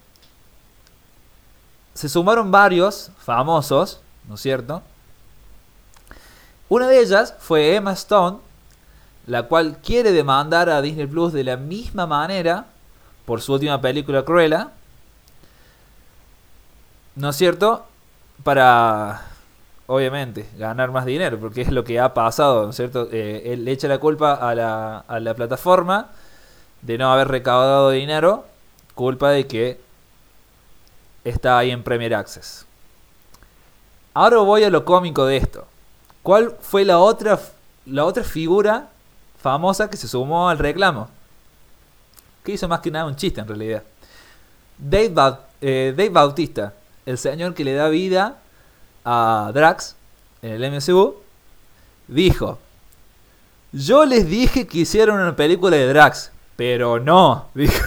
se sumaron varios famosos, ¿no es cierto? Una de ellas fue Emma Stone, la cual quiere demandar a Disney Plus de la misma manera por su última película Cruella, ¿no es cierto? Para, obviamente, ganar más dinero, porque es lo que ha pasado, ¿no es cierto? Eh, él le echa la culpa a la, a la plataforma de no haber recaudado dinero, culpa de que está ahí en Premier Access. Ahora voy a lo cómico de esto. ¿Cuál fue la otra, la otra figura famosa que se sumó al reclamo? Que hizo más que nada un chiste en realidad. Dave, eh, Dave Bautista, el señor que le da vida a Drax en el MCU, dijo: Yo les dije que hicieron una película de Drax, pero no, dijo.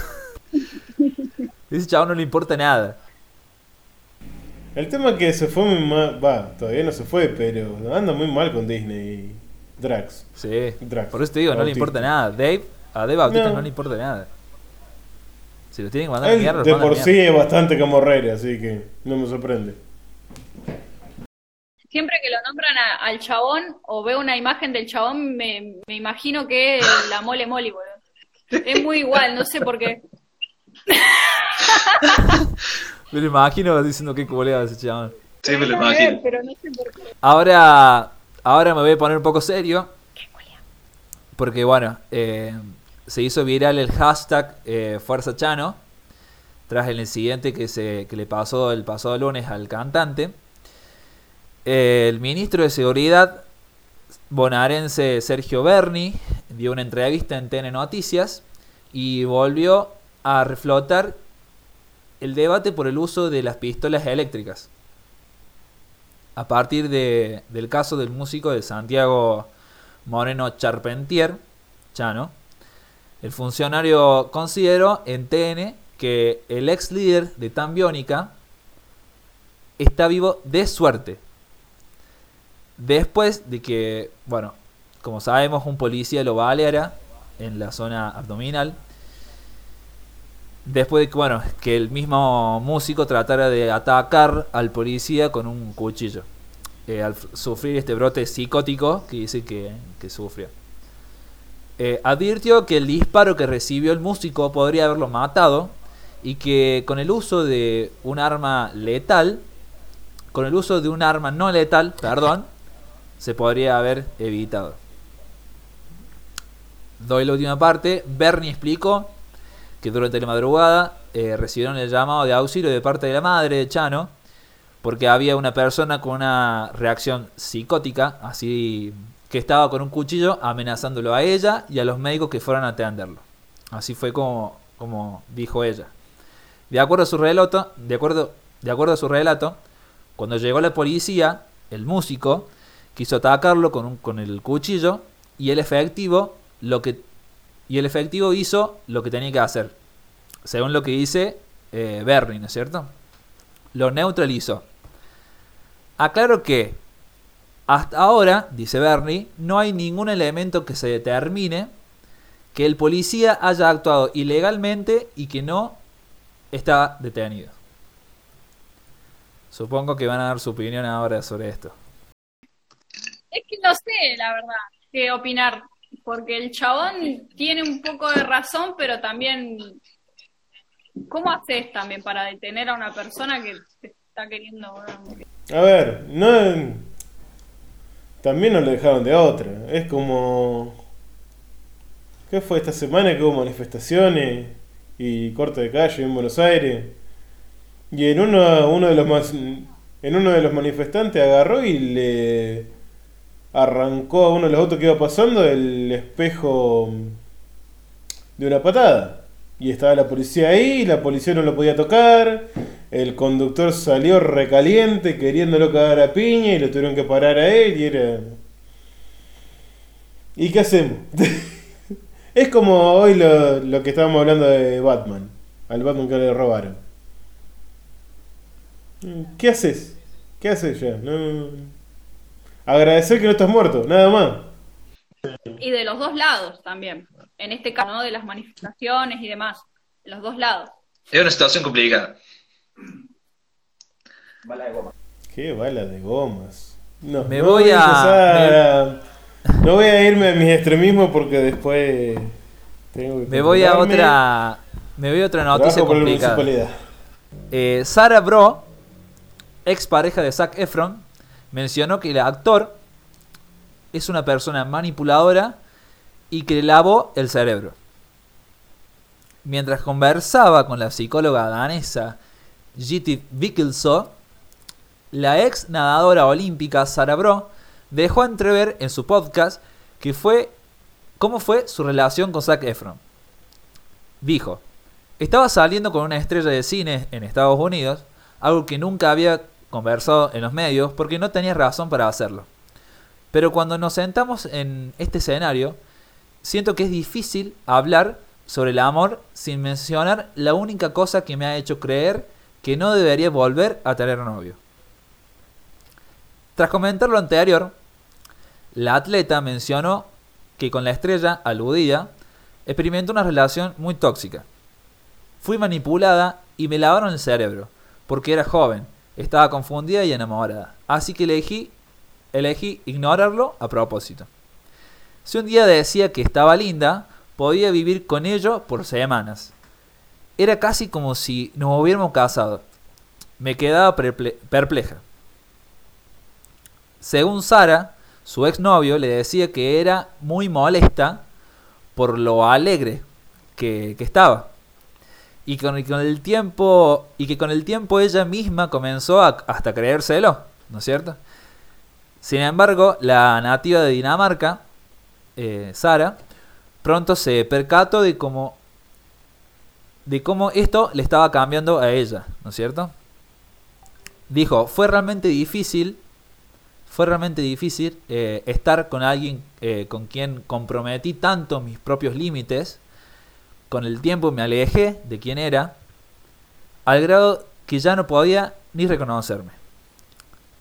Ese chavo no le importa nada. El tema es que se fue muy mal. Va, todavía no se fue, pero anda muy mal con Disney y Drax. Sí. Drax. Por eso te digo, no le importa nada. Dave, a Dave Bautista no, No. le importa nada. Si lo tienen que mandar a la Él mierda, lo de a por sí mierda. es bastante camorrero, así que no me sorprende. Siempre que lo nombran a- al chabón o veo una imagen del chabón, me, me imagino que es la mole mole, boludo. Es muy igual, no sé por qué. Me lo imagino diciendo que culea ese chabón. Sí, me lo imagino. Pero no sé por qué. Ahora, ahora me voy a poner un poco serio. Porque bueno, eh, se hizo viral el hashtag eh, Fuerza Chano. Tras el incidente que, se, que le pasó el pasado lunes al cantante. El ministro de Seguridad bonaerense Sergio Berni dio una entrevista en TN Noticias y volvió a reflotar el debate por el uso de las pistolas eléctricas a partir de- del caso del músico de Santiago Moreno Charpentier, Chano, el funcionario consideró en TN que el ex líder de Tambiónica está vivo de suerte. Después de que, bueno, como sabemos, un policía lo baleara en la zona abdominal. Después de que, bueno, que el mismo músico tratara de atacar al policía con un cuchillo. eh, al sufrir este brote psicótico que dice que, que sufrió. Eh, advirtió que el disparo que recibió el músico podría haberlo matado y que con el uso de un arma letal, con el uso de un arma no letal, perdón, se podría haber evitado. Doy la última parte. Bernie explicó que durante la madrugada eh, recibieron el llamado de auxilio de parte de la madre de Chano porque había una persona con una reacción psicótica, así que estaba con un cuchillo amenazándolo a ella y a los médicos que fueran a atenderlo. Así fue como, como dijo ella. De acuerdo a su relato, de acuerdo, de acuerdo a su relato, cuando llegó la policía, el músico quiso atacarlo con, un- con el cuchillo y el efectivo lo que y el efectivo hizo lo que tenía que hacer, según lo que dice eh, ¿no es cierto? Lo neutralizó. Aclaro que hasta ahora, dice Bernie, no hay ningún elemento que se determine que el policía haya actuado ilegalmente y que no está detenido. Supongo que van a dar su opinión ahora sobre esto. Es que no sé, la verdad, qué opinar. Porque el chabón tiene un poco de razón, pero también. ¿Cómo haces también para detener a una persona que te está queriendo. A ver, no. También nos lo dejaron de otra. Es como. ¿Qué fue esta semana que hubo manifestaciones y corte de calle en Buenos Aires? Y en uno, uno de los más, en uno de los manifestantes agarró y le arrancó a uno de los autos que iba pasando el espejo de una patada. Y estaba la policía ahí, la policía no lo podía tocar, el conductor salió recaliente queriéndolo cagar a piña y lo tuvieron que parar a él y era... ¿Y qué hacemos? es como hoy lo, lo que estábamos hablando de Batman, al Batman que le robaron. ¿Qué haces? ¿Qué haces ya? No... Agradecer que no estás muerto, nada más. Y de los dos lados también. En este caso, ¿no? De las manifestaciones y demás. De los dos lados. Es una situación complicada. Bala de goma. Qué bala de gomas. No, Me no voy a- empezar a- No voy a irme a mis extremismos porque después tengo que Me voy a otra. Me voy a otra noticia complicada. Eh, Sarah Bro, ex pareja de Zac Efron, mencionó que el actor es una persona manipuladora y que le lavó el cerebro. Mientras conversaba con la psicóloga danesa Gitte Vikilso, la ex nadadora olímpica Sarah Bro dejó entrever en su podcast que fue cómo fue su relación con Zac Efron. Dijo, estaba saliendo con una estrella de cine en Estados Unidos, algo que nunca había conversado en los medios porque no tenía razón para hacerlo. Pero cuando nos sentamos en este escenario, siento que es difícil hablar sobre el amor sin mencionar la única cosa que me ha hecho creer que no debería volver a tener novio. Tras comentar lo anterior, la atleta mencionó que con la estrella aludida experimentó una relación muy tóxica. Fui manipulada y me lavaron el cerebro, porque era joven, estaba confundida y enamorada. Así que elegí, elegí ignorarlo a propósito. Si un día decía que estaba linda, podía vivir con ello por semanas. Era casi como si nos hubiéramos casado. Me quedaba perple- perpleja. Según Sara, su exnovio le decía que era muy molesta por lo alegre que, que estaba. Y con, con el tiempo. Y que con el tiempo ella misma comenzó a hasta creérselo, ¿no es cierto? Sin embargo, la nativa de Dinamarca, eh, Sara, pronto se percató de cómo. de cómo esto le estaba cambiando a ella, ¿no es cierto? Dijo, fue realmente difícil. Fue realmente difícil eh, estar con alguien eh, con quien comprometí tanto mis propios límites con el tiempo me alejé de quién era, al grado que ya no podía ni reconocerme.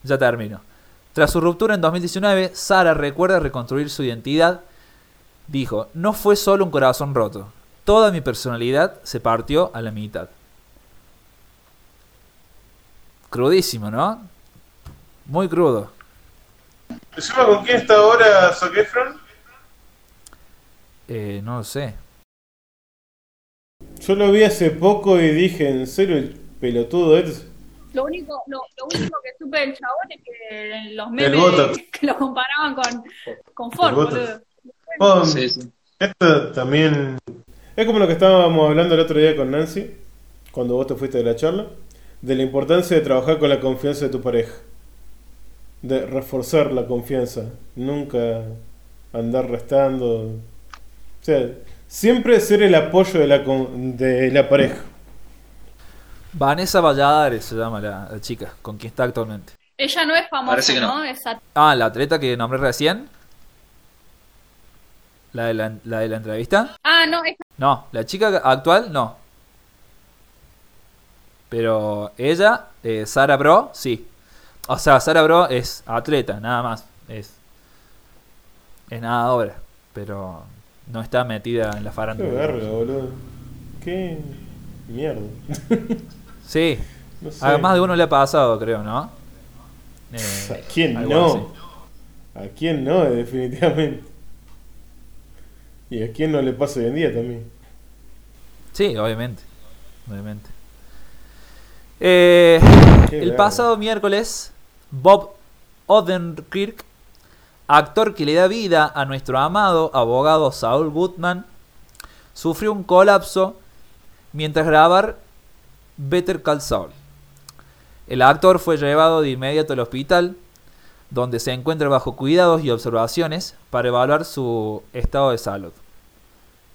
Ya termino. Tras su ruptura en 2019, Sara recuerda reconstruir su identidad. Dijo, no fue solo un corazón roto. Toda mi personalidad se partió a la mitad. Crudísimo, ¿no? Muy crudo. Encima, ¿con quién está ahora Zac Efron? Eh, no lo sé. Yo lo vi hace poco y dije, ¿en serio el pelotudo este? Lo único, lo, lo único que supe del chabón es que los memes que lo comparaban con, con Ford, boludo. Oh, Sí, sí. Esto también es como lo que estábamos hablando el otro día con Nancy, cuando vos te fuiste de la charla, de la importancia de trabajar con la confianza de tu pareja, de reforzar la confianza, nunca andar restando, o sea, siempre ser el apoyo de la, con- de la pareja. Vanessa Valladares se llama la, la chica con quien está actualmente. Ella no es famosa, que no. ¿no? Es Ah, la atleta que nombré recién. La de la, la de la entrevista. Ah, no, es No, la chica actual no. Pero ella, eh, Sara Bro, sí. O sea, Sara Bro es atleta, nada más. Es, es nadadora. Pero no está metida en la Qué farándula. verga, boludo. Qué mierda. Sí, No sé. a más de uno le ha pasado, creo, ¿no? Eh, ¿A quién no? ¿A quién no? Definitivamente. Y a quién no le pasa hoy en día también. Sí, obviamente. Obviamente. Eh, Qué el pasado miércoles, Bob Odenkirk, actor que le da vida a nuestro amado abogado Saul Goodman, sufrió un colapso mientras grabar Better Call Saul. El actor fue llevado de inmediato al hospital, donde se encuentra bajo cuidados y observaciones para evaluar su estado de salud.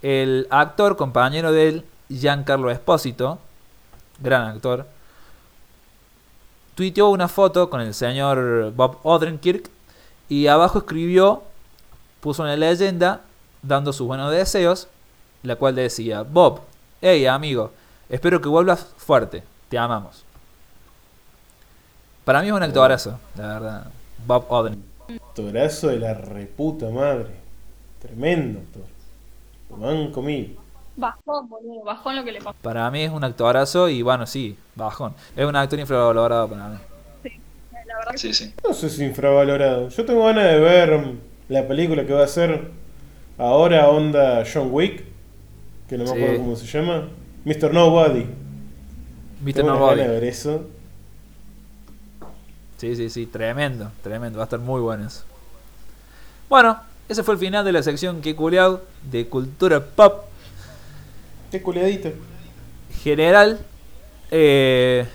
El actor, compañero de él, Giancarlo Espósito, gran actor, tuiteó una foto con el señor Bob Odenkirk y abajo escribió, puso una leyenda dando sus buenos deseos, la cual decía, Bob, hey amigo, espero que vuelvas fuerte, te amamos. Para mí es un actorazo, la verdad, Bob Odenkirk. Actorazo de la reputa madre. Tremendo actor. Lo banco mil. Bajón, boludo. Bajón lo que le pasó. Para mí es un actorazo y bueno, sí, bajón. Es un actor infravalorado para mí. La verdad que Sí, sí. No sé si infravalorado. Yo tengo ganas de ver la película que va a hacer ahora onda John Wick. Que no me Sí. acuerdo cómo se llama. Mr. Nobody. Mr. Nobody. ganas de ver eso. Sí, sí, sí, tremendo, tremendo, va a estar muy bueno eso. Bueno, ese fue el final de la sección que culeado de cultura pop Qué culiadito. general. Eh,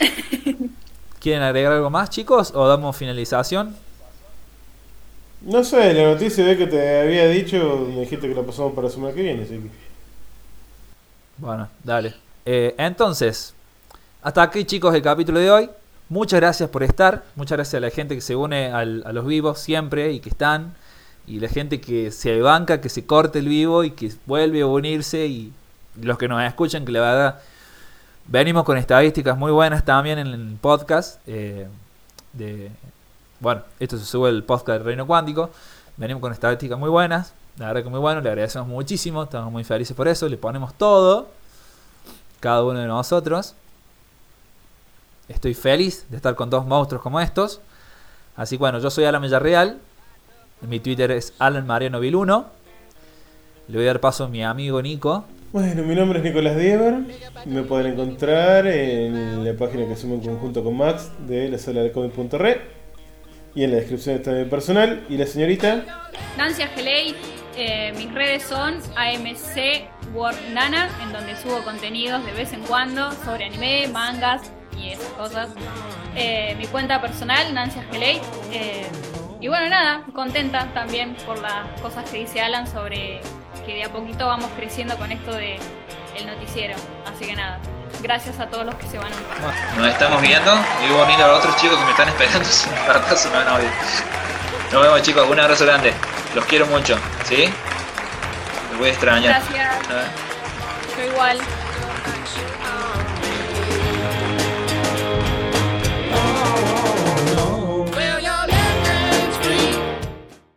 ¿Quieren agregar algo más, chicos? ¿O damos finalización? No sé, la noticia de que te había dicho, me dijiste que la pasamos para la semana que viene, así que. Bueno, dale. Eh, entonces, hasta aquí, chicos, el capítulo de hoy. Muchas gracias por estar. Muchas gracias a la gente que se une al- a los vivos siempre y que están. Y la gente que se banca, que se corte el vivo y que vuelve a unirse. Y los que nos escuchan, que la verdad venimos con estadísticas muy buenas también en el podcast. eh, de, bueno, esto se sube el podcast del Reino Cuántico. Venimos con estadísticas muy buenas. La verdad que muy bueno, le agradecemos muchísimo. Estamos muy felices por eso. Le ponemos todo. Cada uno de nosotros. Estoy feliz de estar con dos monstruos como estos. Así que bueno, yo soy Alan Villarreal. Mi Twitter es Alan Mariano Vil 1. Le voy a dar paso a mi amigo Nico. Bueno, mi nombre es Nicolás Diever. Me pueden encontrar en la página que hacemos en conjunto con Max de la sala de comic.re. Y en la descripción está mi personal. Y la señorita. Nancy Ageley, eh, mis redes son AMC World Nana, en donde subo contenidos de vez en cuando sobre anime, mangas y esas cosas. Eh, mi cuenta personal, Nancy Ageley. eh, y bueno, nada, contenta también por las cosas que dice Alan sobre que de a poquito vamos creciendo con esto de el noticiero. Así que nada, gracias a todos los que se van a unir. Nos estamos viendo y voy a unir a los otros chicos que me están esperando. Si me apartazo me van a oír. Nos vemos chicos, un abrazo grande. Los quiero mucho, ¿sí? Los voy a extrañar. Gracias, A yo igual.